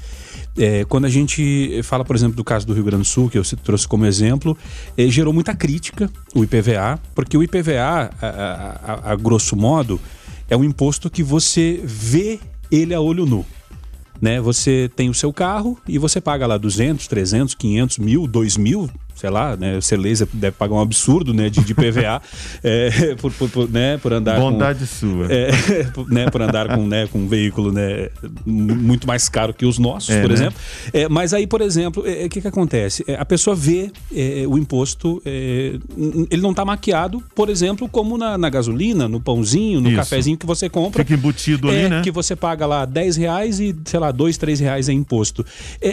é, quando a gente fala, por exemplo, do caso do Rio Grande do Sul, que eu trouxe como exemplo, gerou muita crítica o IPVA, porque o IPVA, a, a, a grosso modo, é um imposto que você vê ele a olho nu. Né? Você tem o seu carro e você paga lá 200, 300, 500 mil, 2 mil, sei lá, né? O Cerleza deve pagar um absurdo, né? De, de PVA é, por, por, por, né? por andar Bondade com, sua. É, né? Por andar com, né? com um veículo né? muito mais caro que os nossos, é, por né? exemplo. É, mas aí, por exemplo, o é, que, que acontece? É, a pessoa vê é, o imposto, ele não está maquiado, por exemplo, como na, na gasolina, no pãozinho, no Isso. cafezinho que você compra. Fica embutido ali, né? Que você paga lá 10 reais e, sei lá, 2, 3 reais é imposto.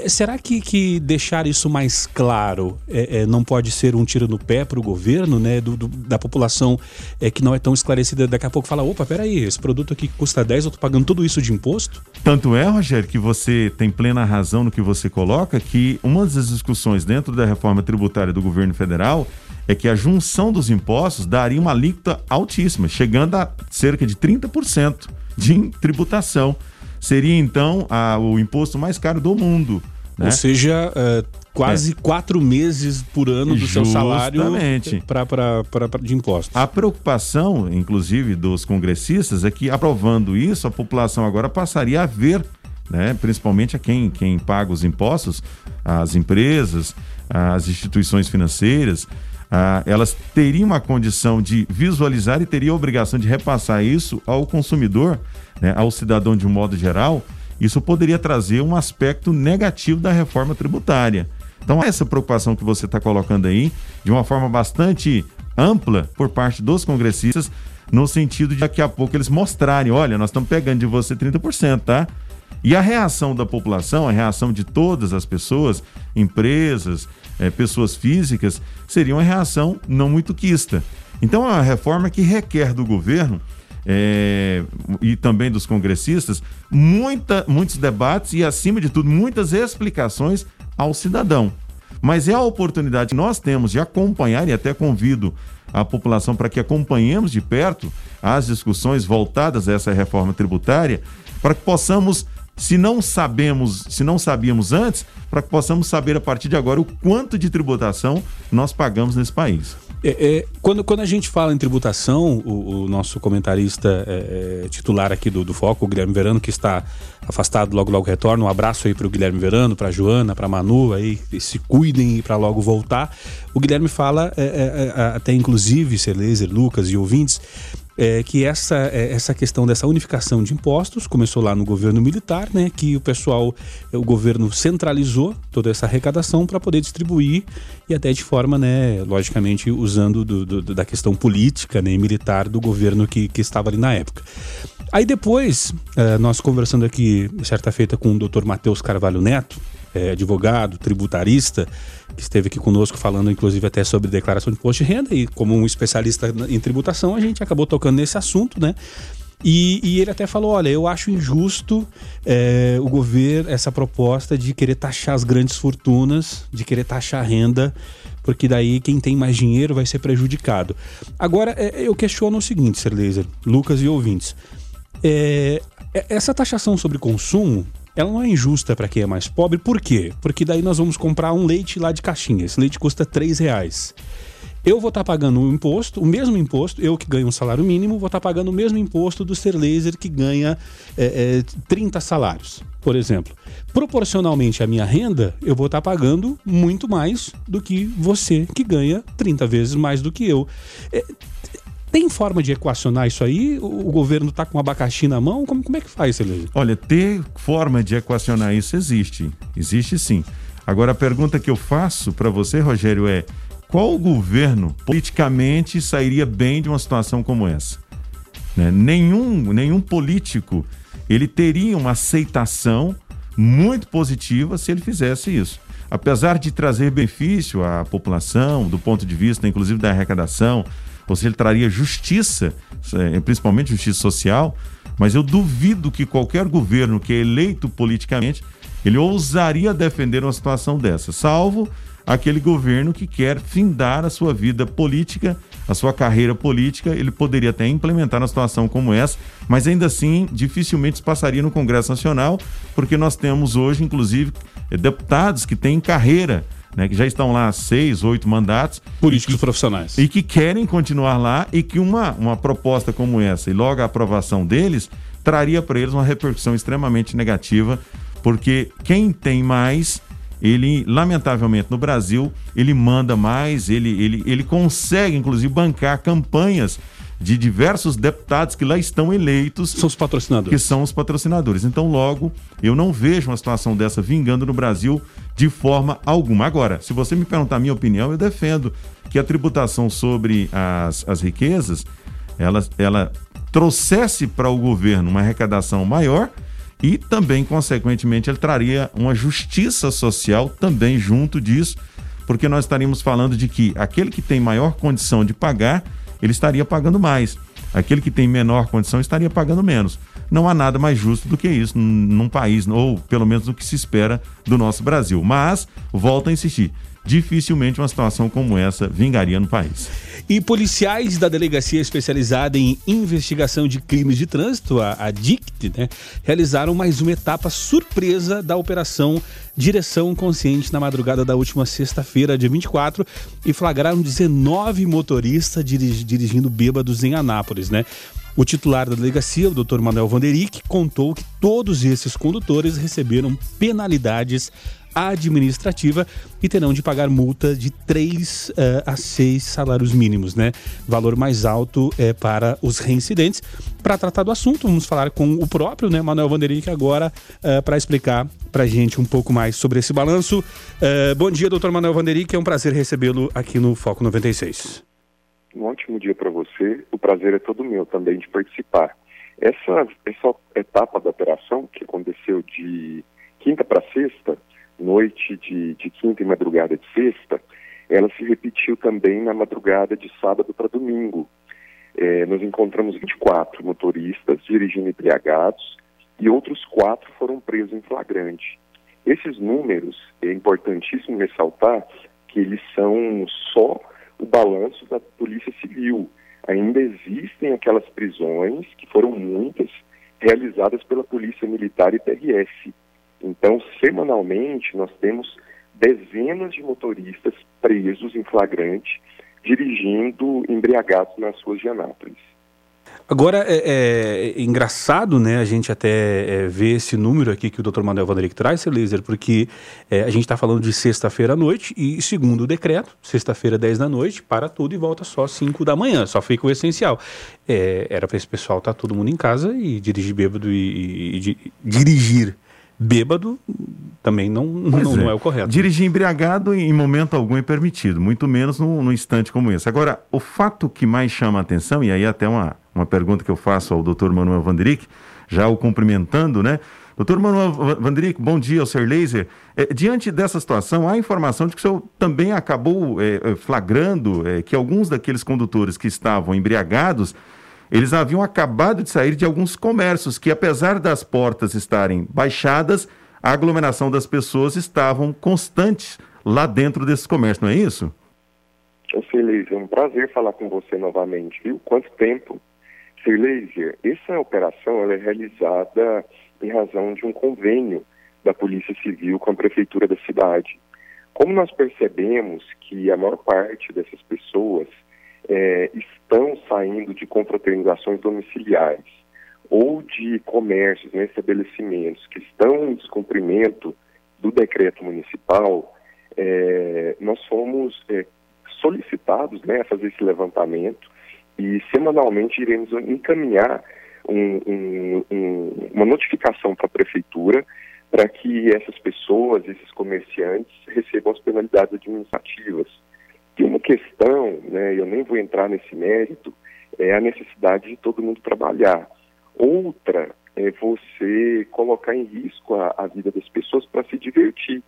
será que, que deixar isso mais claro é, é, não pode ser um tiro no pé para o governo, né? Do, do, da população é, que não é tão esclarecida, daqui a pouco fala: opa, peraí, esse produto aqui custa 10, eu tô pagando tudo isso de imposto? Tanto é, Rogério, que você tem plena razão no que você coloca, que uma das discussões dentro da reforma tributária do governo federal é que a junção dos impostos daria uma alíquota altíssima, chegando a cerca de 30% de tributação. Seria então a, o imposto mais caro do mundo. Né? Ou seja, uh, quase é. quatro meses por ano do Justamente. seu salário pra, pra, pra, pra, de impostos. A preocupação, inclusive, dos congressistas é que, aprovando isso, a população agora passaria a ver, né, principalmente a quem, quem paga os impostos, as empresas, as instituições financeiras, ah, elas teriam uma condição de visualizar e teriam a obrigação de repassar isso ao consumidor, né, ao cidadão de um modo geral. Isso poderia trazer um aspecto negativo da reforma tributária. Então, essa preocupação que você está colocando aí, de uma forma bastante ampla por parte dos congressistas, no sentido de daqui a pouco eles mostrarem: olha, nós estamos pegando de você 30%, tá? E a reação da população, a reação de todas as pessoas, empresas, é, pessoas físicas, seria uma reação não muito quista. Então, é uma reforma que requer do governo é, e também dos congressistas muita, muitos debates e, acima de tudo, muitas explicações ao cidadão. Mas é a oportunidade que nós temos de acompanhar, e até convido a população para que acompanhemos de perto as discussões voltadas a essa reforma tributária, para que possamos, se não sabemos, se não sabíamos antes, para que possamos saber a partir de agora o quanto de tributação nós pagamos nesse país. É, é, quando, quando a gente fala em tributação, o, o nosso comentarista é, é titular aqui do, do Foco, o Guilherme Verano, que está afastado, logo logo retorna. Um abraço aí para o Guilherme Verano, para Joana, para Manu, aí se cuidem para logo voltar. O Guilherme fala, é, é, até inclusive, Celeser, Lucas e ouvintes, é, que essa, é, essa questão dessa unificação de impostos começou lá no governo militar, né? Que o pessoal, o governo centralizou toda essa arrecadação para poder distribuir e até de forma, né, logicamente, usando do, do, da questão política né, militar do governo que, que estava ali na época. Aí depois, é, nós conversando aqui, certa feita, com o doutor Matheus Carvalho Neto, é, advogado, tributarista, que esteve aqui conosco falando, inclusive, até sobre declaração de imposto de renda, e como um especialista em tributação, a gente acabou tocando nesse assunto, né? E, e, ele até falou: olha, eu acho injusto é, o governo, essa proposta de querer taxar as grandes fortunas, de querer taxar a renda, porque daí quem tem mais dinheiro vai ser prejudicado. Agora, é, eu questiono o seguinte, Sir Laser, Lucas e ouvintes: é, essa taxação sobre consumo ela não é injusta para quem é mais pobre, por quê? Porque daí nós vamos comprar um leite lá de caixinha. Esse leite custa 3 reais. Eu vou estar tá pagando um imposto, o mesmo imposto, eu que ganho um salário mínimo, vou estar tá pagando o mesmo imposto do ser laser que ganha é, é, 30 salários, por exemplo. Proporcionalmente à minha renda, eu vou estar tá pagando muito mais do que você que ganha 30 vezes mais do que eu. É, tem forma de equacionar isso aí? O, governo está com abacaxi na mão? Como, como é que faz, Celeste? Olha, ter forma de equacionar isso existe. Existe sim. Agora, a pergunta que eu faço para você, Rogério, é qual governo politicamente sairia bem de uma situação como essa? Né? Nenhum, nenhum político ele teria uma aceitação muito positiva se ele fizesse isso. Apesar de trazer benefício à população, do ponto de vista, inclusive, da arrecadação, ou seja, ele traria justiça, eh, principalmente justiça social, mas eu duvido que qualquer governo que é eleito politicamente, ele ousaria defender uma situação dessa, salvo aquele governo que quer findar a sua vida política, a sua carreira política, ele poderia até implementar uma situação como essa, mas ainda assim dificilmente passaria no Congresso Nacional, porque nós temos hoje, inclusive, eh, deputados que têm carreira. Né, que já estão lá seis, oito mandatos. Políticos que, profissionais. E que querem continuar lá e que uma, uma proposta como essa e logo a aprovação deles traria para eles uma repercussão extremamente negativa, porque quem tem mais ele, lamentavelmente, no Brasil, ele manda mais, ele, ele, ele consegue, inclusive, bancar campanhas de diversos deputados que lá estão eleitos. São os patrocinadores. Que são os patrocinadores. Então, logo, eu não vejo uma situação dessa vingando no Brasil de forma alguma. Agora, se você me perguntar a minha opinião, eu defendo que a tributação sobre as, as riquezas, ela, ela trouxesse para o governo uma arrecadação maior e também, consequentemente, ele traria uma justiça social também junto disso, porque nós estaríamos falando de que aquele que tem maior condição de pagar, ele estaria pagando mais. Aquele que tem menor condição estaria pagando menos. Não há nada mais justo do que isso num país, ou pelo menos do que se espera do nosso Brasil. Mas, volto a insistir, dificilmente uma situação como essa vingaria no país. E policiais da Delegacia Especializada em Investigação de Crimes de Trânsito, a, a DICT, né, realizaram mais uma etapa surpresa da Operação Direção Consciente na madrugada da última sexta-feira, dia 24, e flagraram 19 motoristas dirigindo bêbados em Anápolis, né? O titular da delegacia, o Dr. Manuel Vanderick, contou que todos esses condutores receberam penalidades administrativa e terão de pagar multa de 3 uh, eh, a 6 salários mínimos, né? Valor mais alto é para os reincidentes. Para tratar do assunto, vamos falar com o próprio, né, Manuel Vanderick, agora uh, eh, para explicar para gente um pouco mais sobre esse balanço. Uh, bom dia, doutor Manuel Vanderick, é um prazer recebê-lo aqui no Foco 96. Um ótimo dia para você, o prazer é todo meu também de participar. Essa, essa etapa da operação, que aconteceu de quinta para sexta, noite de, de quinta e madrugada de sexta, ela se repetiu também na madrugada de sábado para domingo. É, nós encontramos 24 motoristas dirigindo embriagados e outros quatro foram presos em flagrante. Esses números, é importantíssimo ressaltar que eles são só o balanço da Polícia Civil. Ainda existem aquelas prisões, que foram muitas, realizadas pela Polícia Militar e PRF. Então, semanalmente, nós temos dezenas de motoristas presos em flagrante, dirigindo embriagados nas ruas de Anápolis. Agora, é, é, engraçado, né, a gente até é, ver esse número aqui que o Dr. Manuel Vanderick traz, laser, porque é, a gente está falando de sexta-feira à noite e, segundo o decreto, sexta-feira, 10 da noite, para tudo e volta só 5 da manhã, só fica o essencial. É, era para esse pessoal estar tá todo mundo em casa e dirigir bêbado e, e, e dirigir bêbado também não, não, é. não, é. o correto. Dirigir embriagado em momento algum é permitido, muito menos num, num, instante como esse. Agora, o fato que mais chama a atenção, e aí até uma, uma pergunta que eu faço ao doutor Manuel Vanderick, já o cumprimentando, né? Doutor Manuel Vanderick, bom dia, ao Ser Laser. É, diante dessa situação, há informação de que o senhor também acabou é, é flagrando é, que alguns daqueles condutores que estavam embriagados eles haviam acabado de sair de alguns comércios que, apesar das portas estarem baixadas, a aglomeração das pessoas estavam constantes lá dentro desses comércios, não é isso? Sir é um prazer falar com você novamente, viu? Quanto tempo? Sir essa operação é realizada em razão de um convênio da Polícia Civil com a Prefeitura da cidade. Como nós percebemos que a maior parte dessas pessoas é, estão saindo de confraternizações domiciliares ou de comércios, né, estabelecimentos que estão em descumprimento do decreto municipal, é, nós somos é, solicitados né, a fazer esse levantamento e semanalmente iremos encaminhar um, um, um, uma notificação para a prefeitura para que essas pessoas, esses comerciantes, recebam as penalidades administrativas que uma questão, né, eu nem vou entrar nesse mérito, é a necessidade de todo mundo trabalhar. Outra é você colocar em risco a, a vida das pessoas para se divertir.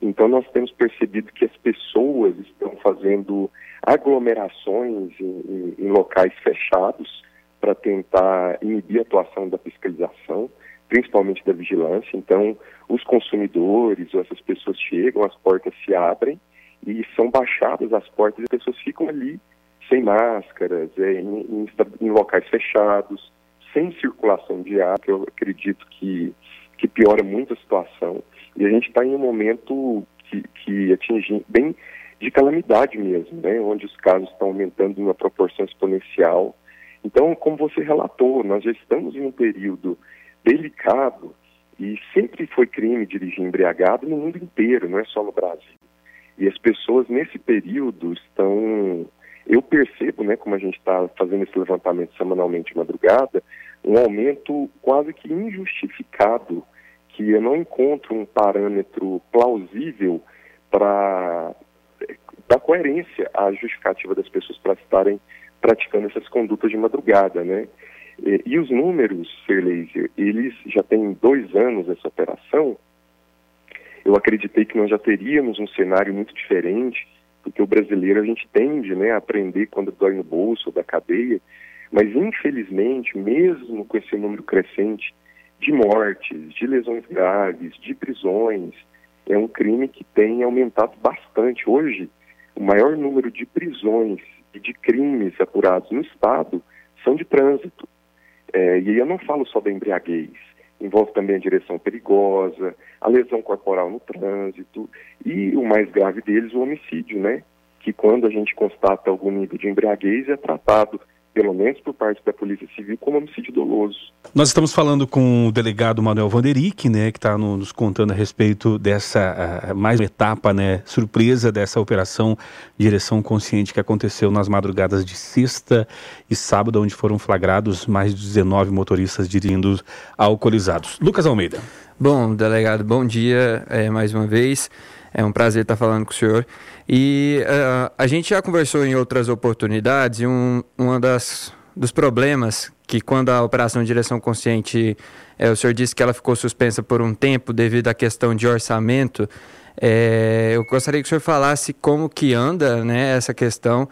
Então, nós temos percebido que as pessoas estão fazendo aglomerações em, em, em locais fechados para tentar inibir a atuação da fiscalização, principalmente da vigilância. Então, os consumidores ou essas pessoas chegam, as portas se abrem e são baixadas as portas e as pessoas ficam ali sem máscaras, é, em, em, em locais fechados, sem circulação de ar, que eu acredito que, que piora muito a situação. E a gente está em um momento que, que atinge bem de calamidade mesmo, né? onde os casos estão aumentando em uma proporção exponencial. Então, como você relatou, nós já estamos em um período delicado e sempre foi crime dirigir embriagado no mundo inteiro, não é só no Brasil. E as pessoas nesse período estão. Eu percebo, né, como a gente está fazendo esse levantamento semanalmente de madrugada, um aumento quase que injustificado que eu não encontro um parâmetro plausível para dar coerência à justificativa das pessoas para estarem praticando essas condutas de madrugada, né? E, e os números, Sir Laser, eles já têm dois anos essa operação. Eu acreditei que nós já teríamos um cenário muito diferente, porque o brasileiro a gente tende, né, a aprender quando dói no bolso ou da cadeia, mas infelizmente, mesmo com esse número crescente de mortes, de lesões graves, de prisões. É um crime que tem aumentado bastante. Hoje, o maior número de prisões e de crimes apurados no Estado são de trânsito. É, e aí eu não falo só da embriaguez, envolve também a direção perigosa, a lesão corporal no trânsito e o mais grave deles, o homicídio, né? Que quando a gente constata algum nível de embriaguez é tratado pelo menos por parte da Polícia Civil, como homicídio doloso. Nós estamos falando com o delegado Manuel Vanderick, né, que está nos contando a respeito dessa uh, mais uma etapa, né, surpresa dessa operação Direção Consciente que aconteceu nas madrugadas de sexta e sábado, onde foram flagrados mais de 19 motoristas dirigindo alcoolizados. Lucas Almeida. Bom, delegado, bom dia é, mais uma vez. É um prazer estar falando com o senhor. E uh, a gente já conversou em outras oportunidades e um uma das, dos problemas que quando a operação de direção consciente, é, o senhor disse que ela ficou suspensa por um tempo devido à questão de orçamento. É, eu gostaria que o senhor falasse como que anda né, essa questão,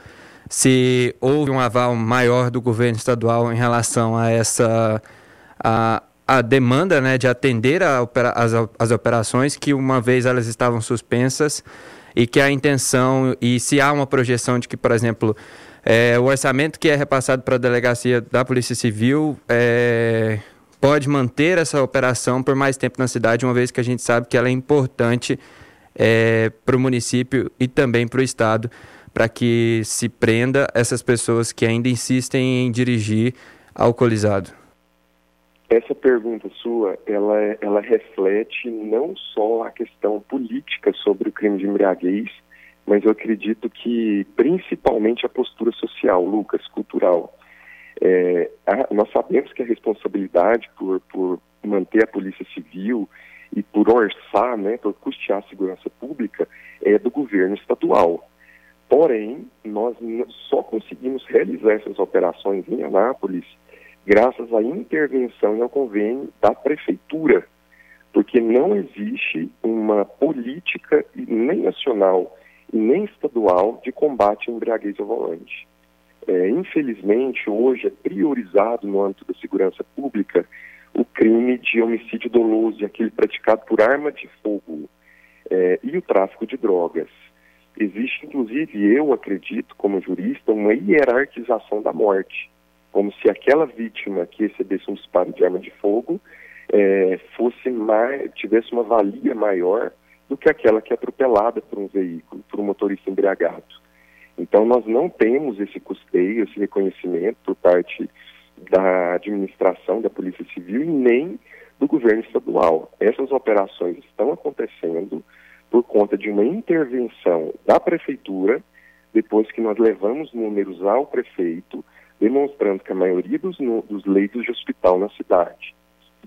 se houve um aval maior do governo estadual em relação a essa a, a demanda né, de atender opera, as, as operações que uma vez elas estavam suspensas e que a intenção e se há uma projeção de que, por exemplo, é, o orçamento que é repassado para a delegacia da Polícia Civil é, pode manter essa operação por mais tempo na cidade, uma vez que a gente sabe que ela é importante é, para o município e também para o Estado, para que se prenda essas pessoas que ainda insistem em dirigir alcoolizado. Essa pergunta sua, ela, ela reflete não só a questão política sobre o crime de embriaguez, mas eu acredito que principalmente a postura social, Lucas, cultural. É, a, nós sabemos que a responsabilidade por, por manter a polícia civil e por orçar, né, por custear a segurança pública, é do governo estadual. Porém, nós só conseguimos realizar essas operações em Anápolis graças à intervenção e ao convênio da prefeitura, porque não existe uma política nem nacional e nem estadual de combate à embriaguez ao volante. É, infelizmente, hoje é priorizado no âmbito da segurança pública o crime de homicídio doloso, aquele praticado por arma de fogo, é, e o tráfico de drogas. Existe, inclusive, eu acredito, como jurista, uma hierarquização da morte como se aquela vítima que recebesse um disparo de arma de fogo é, fosse mais, tivesse uma valia maior do que aquela que é atropelada por um veículo, por um motorista embriagado. Então nós não temos esse custeio, esse reconhecimento por parte da administração da Polícia Civil e nem do governo estadual. Essas operações estão acontecendo por conta de uma intervenção da prefeitura, depois que nós levamos números ao prefeito, demonstrando que a maioria dos, dos leitos de hospital na cidade,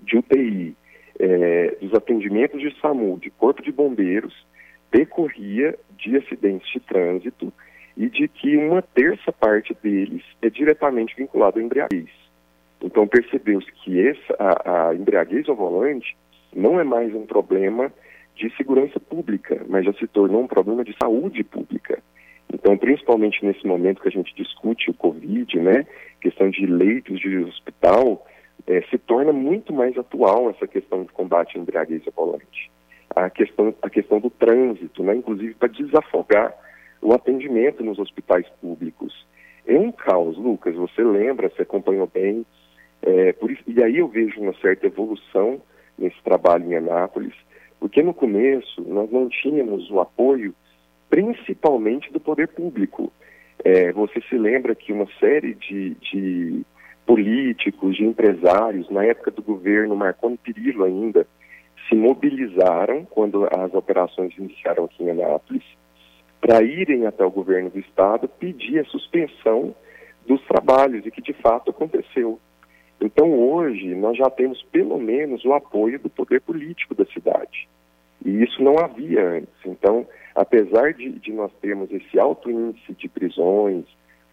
de UTI, é, dos atendimentos de SAMU, de Corpo de Bombeiros, decorria de acidentes de trânsito e de que uma terça parte deles é diretamente vinculado à embriaguez. Então percebeu-se que essa, a, a embriaguez ao volante não é mais um problema de segurança pública, mas já se tornou um problema de saúde pública. Então, principalmente nesse momento que a gente discute o Covid, né, questão de leitos de hospital, é, se torna muito mais atual essa questão de combate à embriaguez volante. A questão, a questão do trânsito, né, inclusive para desafogar o atendimento nos hospitais públicos. É um caos, Lucas, você lembra, você acompanhou bem, é, por isso, e aí eu vejo uma certa evolução nesse trabalho em Anápolis, porque no começo nós não tínhamos o apoio principalmente do poder público. É, você se lembra que uma série de, de, políticos, de empresários, na época do governo Marconi Perillo ainda, se mobilizaram quando as operações iniciaram aqui em Anápolis para irem até o governo do estado pedir a suspensão dos trabalhos e que de fato aconteceu. Então hoje nós já temos pelo menos o apoio do poder político da cidade. E isso não havia antes. Então, apesar de, de nós termos esse alto índice de prisões,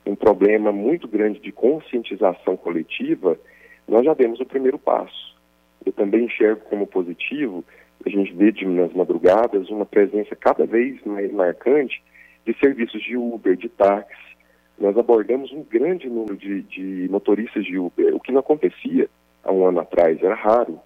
um problema muito grande de conscientização coletiva, nós já demos o primeiro passo. Eu também enxergo como positivo, a gente vê de, nas madrugadas uma presença cada vez mais marcante de serviços de Uber, de táxi, nós abordamos um grande número de, de motoristas de Uber, o que não acontecia há um ano atrás, era raro.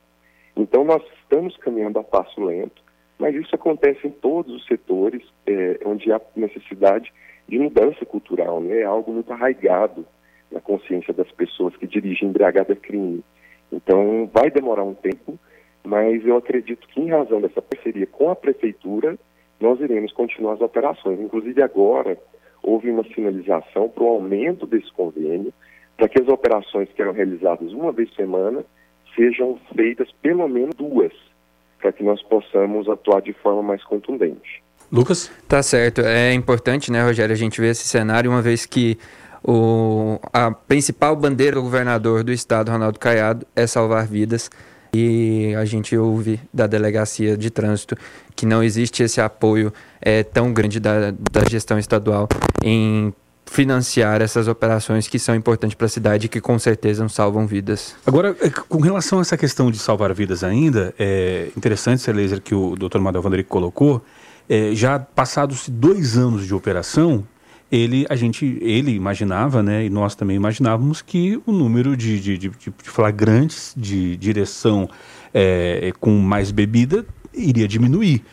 Então nós estamos caminhando a passo lento, mas isso acontece em todos os setores é, onde há necessidade de mudança cultural, né? é algo muito arraigado na consciência das pessoas que dirigem embriagada crime. Então vai demorar um tempo, mas eu acredito que em razão dessa parceria com a prefeitura, nós iremos continuar as operações. Inclusive agora, houve uma sinalização para o aumento desse convênio, para que as operações que eram realizadas uma vez por semana sejam feitas pelo menos duas, para que nós possamos atuar de forma mais contundente. Lucas? Tá certo. É importante, né, Rogério, a gente ver esse cenário, uma vez que o, a principal bandeira do governador do estado, Ronaldo Caiado, é salvar vidas. E a gente ouve da delegacia de trânsito que não existe esse apoio é, tão grande da, da gestão estadual em financiar essas operações que são importantes para a cidade e que com certeza salvam vidas. Agora, é, com relação a essa questão de salvar vidas ainda, é interessante esse laser que o Dr. Madel Vanderick colocou, é, já passados dois anos de operação, ele, a gente, ele imaginava, né, e nós também imaginávamos que o número de, de, de, de flagrantes de direção é, com mais bebida iria diminuir.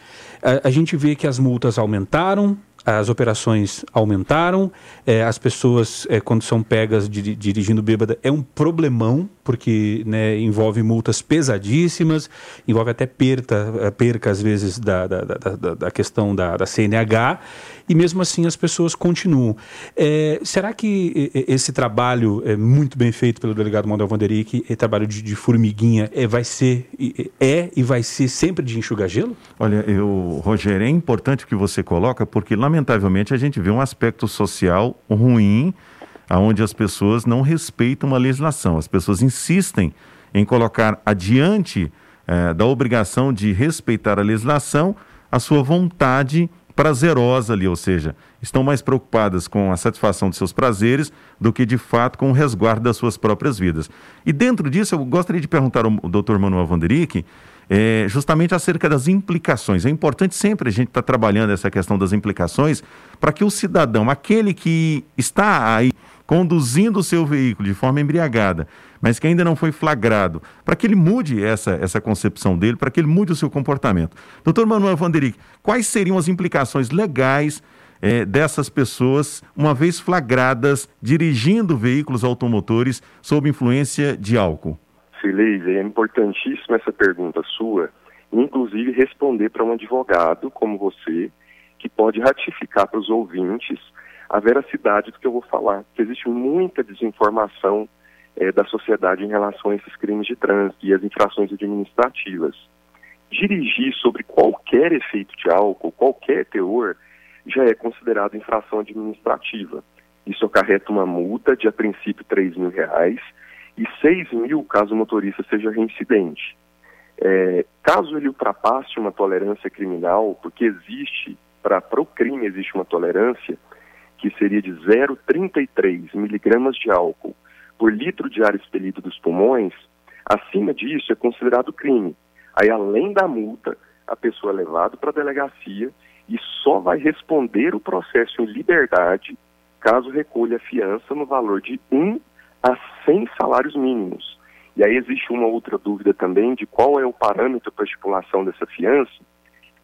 A, a, gente vê que as multas aumentaram, as operações aumentaram, é, as pessoas, é, quando são pegas dirigindo bêbada, é um problemão, porque né, envolve multas pesadíssimas, envolve até perca, perca às vezes, da, da, da, da questão da, da CNH e mesmo assim as pessoas continuam. É, será que esse trabalho é muito bem feito pelo delegado Manuel Vanderick, esse trabalho de, de formiguinha, é, vai ser, é e vai ser sempre de enxugar gelo? Olha, eu, Rogério, é importante o que você coloca, porque lamentavelmente a gente vê um aspecto social ruim, onde as pessoas não respeitam a legislação, as pessoas insistem em colocar adiante é, da obrigação de respeitar a legislação a sua vontade prazerosa ali, ou seja, estão mais preocupadas com a satisfação de seus prazeres do que de fato com o resguardo das suas próprias vidas. E dentro disso, eu gostaria de perguntar ao Dr. Manuel Vanderick é, justamente acerca das implicações. É importante sempre a gente estar tá trabalhando essa questão das implicações para que o cidadão, aquele que está aí conduzindo o seu veículo de forma embriagada, mas que ainda não foi flagrado, para que ele mude essa, essa concepção dele, para que ele mude o seu comportamento. Doutor Manuel Vanderick, quais seriam as implicações legais é, dessas pessoas, uma vez flagradas dirigindo veículos automotores sob influência de álcool? Silês, é importantíssima essa pergunta sua, inclusive responder para um advogado como você, que pode ratificar para os ouvintes a veracidade do que eu vou falar. Porque existe muita desinformação é, da sociedade em relação a esses crimes de trânsito e as infrações administrativas. Dirigir sobre qualquer efeito de álcool, qualquer teor, já é considerado infração administrativa. Isso acarreta uma multa de, a princípio, 3 mil reais e 6 mil caso o motorista seja reincidente. É, caso ele ultrapasse uma tolerância criminal, porque existe, para o crime existe uma tolerância, que seria de 0,33 miligramas de álcool por litro de ar expelido dos pulmões, acima disso é considerado crime. Aí, além da multa, a pessoa é levada para a delegacia e só vai responder o processo em liberdade caso recolha a fiança no valor de 1 a 100 salários mínimos. E aí existe uma outra dúvida também de qual é o parâmetro para estipulação dessa fiança.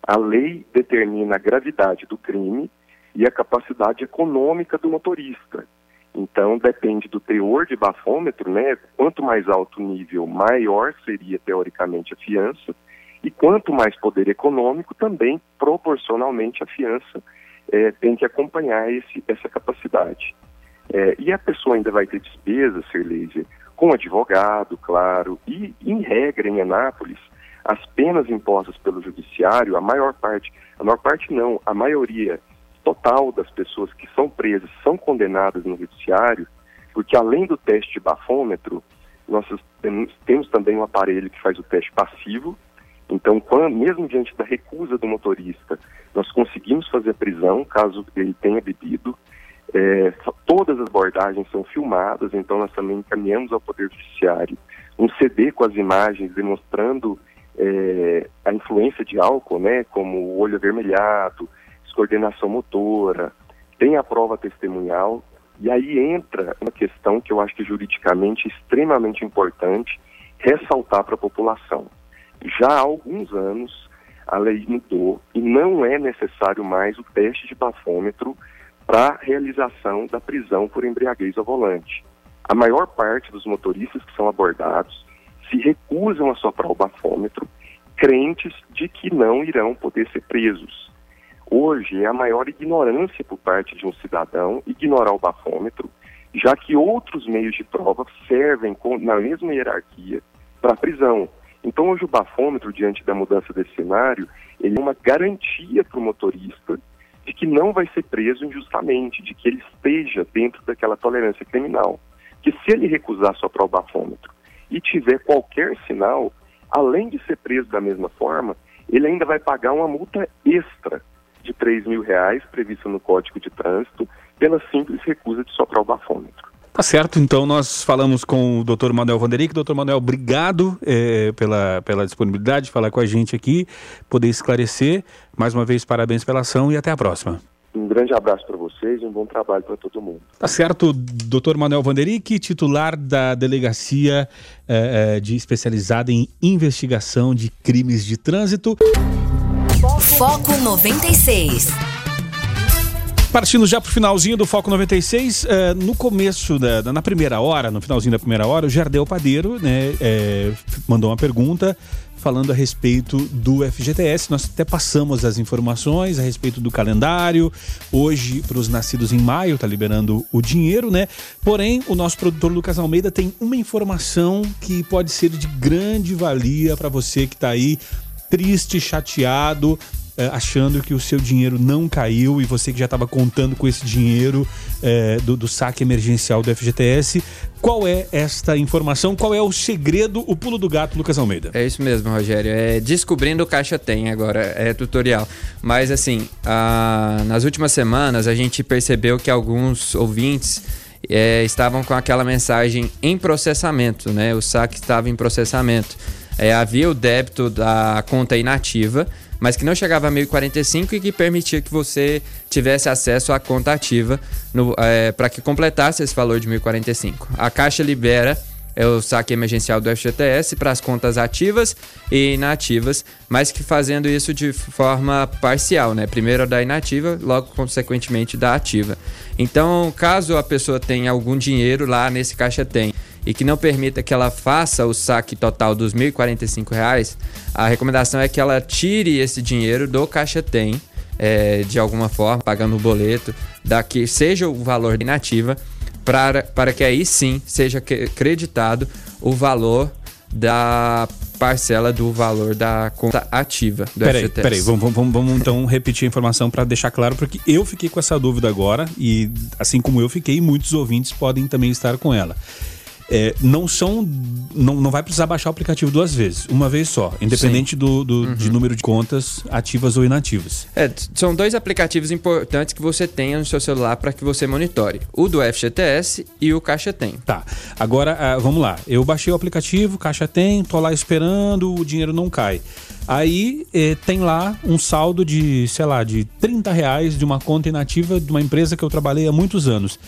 A lei determina a gravidade do crime e a capacidade econômica do motorista. Então, depende do teor de bafômetro, né? Quanto mais alto o nível, maior seria, teoricamente, a fiança. E quanto mais poder econômico, também, proporcionalmente, a fiança é, tem que acompanhar esse, essa capacidade. É, e a pessoa ainda vai ter despesas, Serleise, com advogado, claro, e, em regra, em Anápolis, as penas impostas pelo judiciário, a maior parte, a maior parte não, a maioria total das pessoas que são presas são condenadas no judiciário, porque além do teste de bafômetro, nós temos, temos também um aparelho que faz o teste passivo, então, quando, mesmo diante da recusa do motorista, nós conseguimos fazer a prisão, caso ele tenha bebido. É, todas as abordagens são filmadas, então nós também encaminhamos ao Poder Judiciário um CD com as imagens demonstrando é, a influência de álcool, né, como o olho avermelhado, descoordenação motora, tem a prova testemunhal, e aí entra uma questão que eu acho que juridicamente é extremamente importante ressaltar para a população. Já há alguns anos a lei mudou e não é necessário mais o teste de bafômetro para realização da prisão por embriaguez ao volante. A maior parte dos motoristas que são abordados se recusam a soprar o bafômetro, crentes de que não irão poder ser presos. Hoje é a maior ignorância por parte de um cidadão ignorar o bafômetro, já que outros meios de prova servem com, na mesma hierarquia para a prisão. Então hoje o bafômetro, diante da mudança desse cenário, ele é uma garantia para o motorista de que não vai ser preso injustamente, de que ele esteja dentro daquela tolerância criminal. Que se ele recusar soprar o bafômetro e tiver qualquer sinal, além de ser preso da mesma forma, ele ainda vai pagar uma multa extra de 3 mil reais prevista no Código de Trânsito pela simples recusa de soprar o bafômetro. Tá certo, então nós falamos com o Dr. Manuel Vanderick. Dr. Manuel, obrigado é, pela, pela disponibilidade de falar com a gente aqui, poder esclarecer. Mais uma vez, parabéns pela ação e até a próxima. Um grande abraço para vocês e um bom trabalho para todo mundo. Tá certo, Dr. Manuel Vanderick, titular da Delegacia é, de especializada em investigação de crimes de trânsito. Foco 96. Partindo já para o finalzinho do Foco 96, uh, eh, no começo, da, na primeira hora, no finalzinho da primeira hora, o Jardel Padeiro né, é, mandou uma pergunta falando a respeito do FGTS. Nós até passamos as informações a respeito do calendário. Hoje, para os nascidos em maio, está liberando o dinheiro, né? Porém, o nosso produtor Lucas Almeida tem uma informação que pode ser de grande valia para você que está aí triste, chateado, é, achando que o seu dinheiro não caiu e você que já estava contando com esse dinheiro é, do, do, saque emergencial do FGTS. Qual é esta informação? Qual é o segredo, o pulo do gato, Lucas Almeida? É isso mesmo, Rogério. É descobrindo o Caixa Tem agora, é tutorial. Mas assim, a, nas últimas semanas a gente percebeu que alguns ouvintes é, estavam com aquela mensagem em processamento, né? O saque estava em processamento. É, havia o débito da conta inativa mas que não chegava a 1045 e que permitia que você tivesse acesso à conta ativa é, para que completasse esse valor de 1045. A Caixa libera é o saque emergencial do FGTS para as contas ativas e inativas, mas que fazendo isso de forma parcial, né? Primeiro da inativa, logo consequentemente da ativa. Então, caso a pessoa tenha algum dinheiro lá nesse caixa tem e que não permita que ela faça o saque total dos R$ 1.045, a recomendação é que ela tire esse dinheiro do caixa tem, é, de alguma forma, pagando o boleto, daqui seja o valor inativa, para, para que aí sim seja creditado o valor da parcela do valor da conta ativa do peraí, FGTS. Peraí, vamos, vamos, vamos então repetir a informação para deixar claro, porque eu fiquei com essa dúvida agora e assim como eu fiquei, muitos ouvintes podem também estar com ela. É, não são. Não, não vai precisar baixar o aplicativo duas vezes, uma vez só, independente do, do uhum. de número de contas ativas ou inativas. É, são dois aplicativos importantes que você tenha no seu celular para que você monitore: o do FGTS e o Caixa Tem. Tá. Agora, uh, vamos lá. Eu baixei o aplicativo, Caixa Tem, tô lá esperando, o dinheiro não cai. Aí eh, tem lá um saldo de, sei lá, de 30 reais de uma conta inativa de uma empresa que eu trabalhei há muitos anos.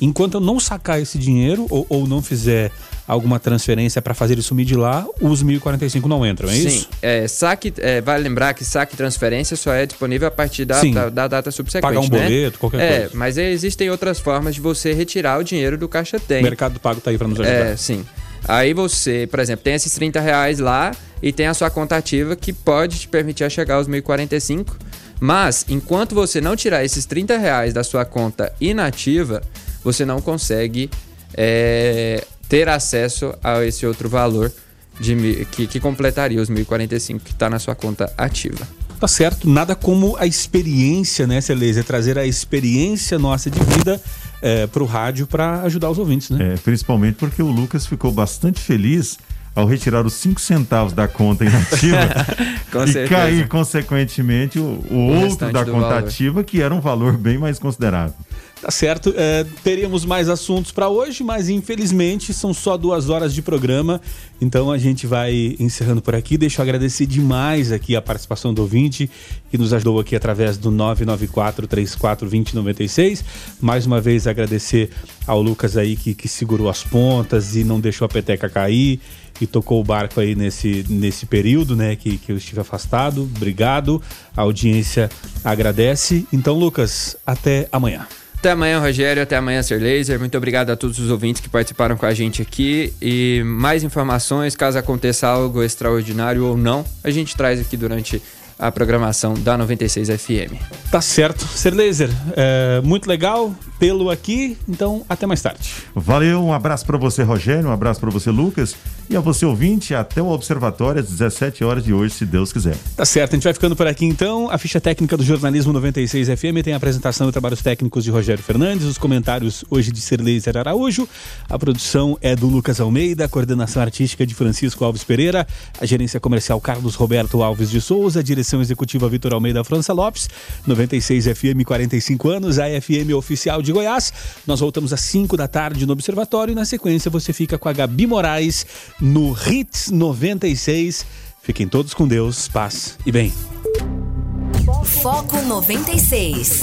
Enquanto eu não sacar esse dinheiro ou, ou não fizer alguma transferência para fazer ele sumir de lá, os 1045 não entram, é Sim. isso? Sim. É, saque, é, vale lembrar que saque e transferência só é disponível a partir da, da, da, data subsequente. Pagar um né? boleto, qualquer é, coisa. Mas existem outras formas de você retirar o dinheiro do Caixa Tem. O Mercado Pago tá aí para nos ajudar. É, sim. Aí você, por exemplo, tem esses 30 reais lá e tem a sua conta ativa que pode te permitir chegar aos 1045. Mas, enquanto você não tirar esses 30 reais da sua conta inativa, você não consegue é, ter acesso a esse outro valor de, que, que completaria os 1045 que está na sua conta ativa. Tá certo, nada como a experiência, né, Celeza? Trazer a experiência nossa de vida é, para o rádio para ajudar os ouvintes, né? É, principalmente porque o Lucas ficou bastante feliz ao retirar os 5 centavos da conta inativa e certeza. cair, consequentemente, o, o, o outro da conta valor. ativa, que era um valor bem mais considerável. Tá certo. É, teríamos mais assuntos para hoje, mas infelizmente são só duas horas de programa. Então a gente vai encerrando por aqui. Deixa eu agradecer demais aqui a participação do ouvinte que nos ajudou aqui através do 994 34 2096. Mais uma vez agradecer ao Lucas aí que, que segurou as pontas e não deixou a peteca cair e tocou o barco aí nesse, nesse período, né, que, que eu estive afastado. Obrigado. A audiência agradece. Então, Lucas, até amanhã. Até amanhã, Rogério. Até amanhã, Ser Laser. Muito obrigado a todos os ouvintes que participaram com a gente aqui. E mais informações, caso aconteça algo extraordinário ou não, a gente traz aqui durante a programação da 96 FM. Tá certo. Ser Laser, é, muito legal tê-lo aqui, então até mais tarde. Valeu, um abraço para você, Rogério, um abraço para você, Lucas, e a você, ouvinte, até o Observatório às 17 horas de hoje, se Deus quiser. Tá certo, a gente vai ficando por aqui então. A ficha técnica do Jornalismo 96 FM tem a apresentação e trabalhos técnicos de Rogério Fernandes, os comentários hoje de Ser Laser Araújo, a produção é do Lucas Almeida, a coordenação artística de Francisco Alves Pereira, a gerência comercial Carlos Roberto Alves de Souza, a direção executiva Vitor Almeida França Lopes, 96 FM 45 anos, a FM oficial de Goiás. Nós voltamos às 5 da tarde no Observatório e na sequência você fica com a Gabi Moraes no Hits 96. Fiquem todos com Deus, paz e bem. Foco 96.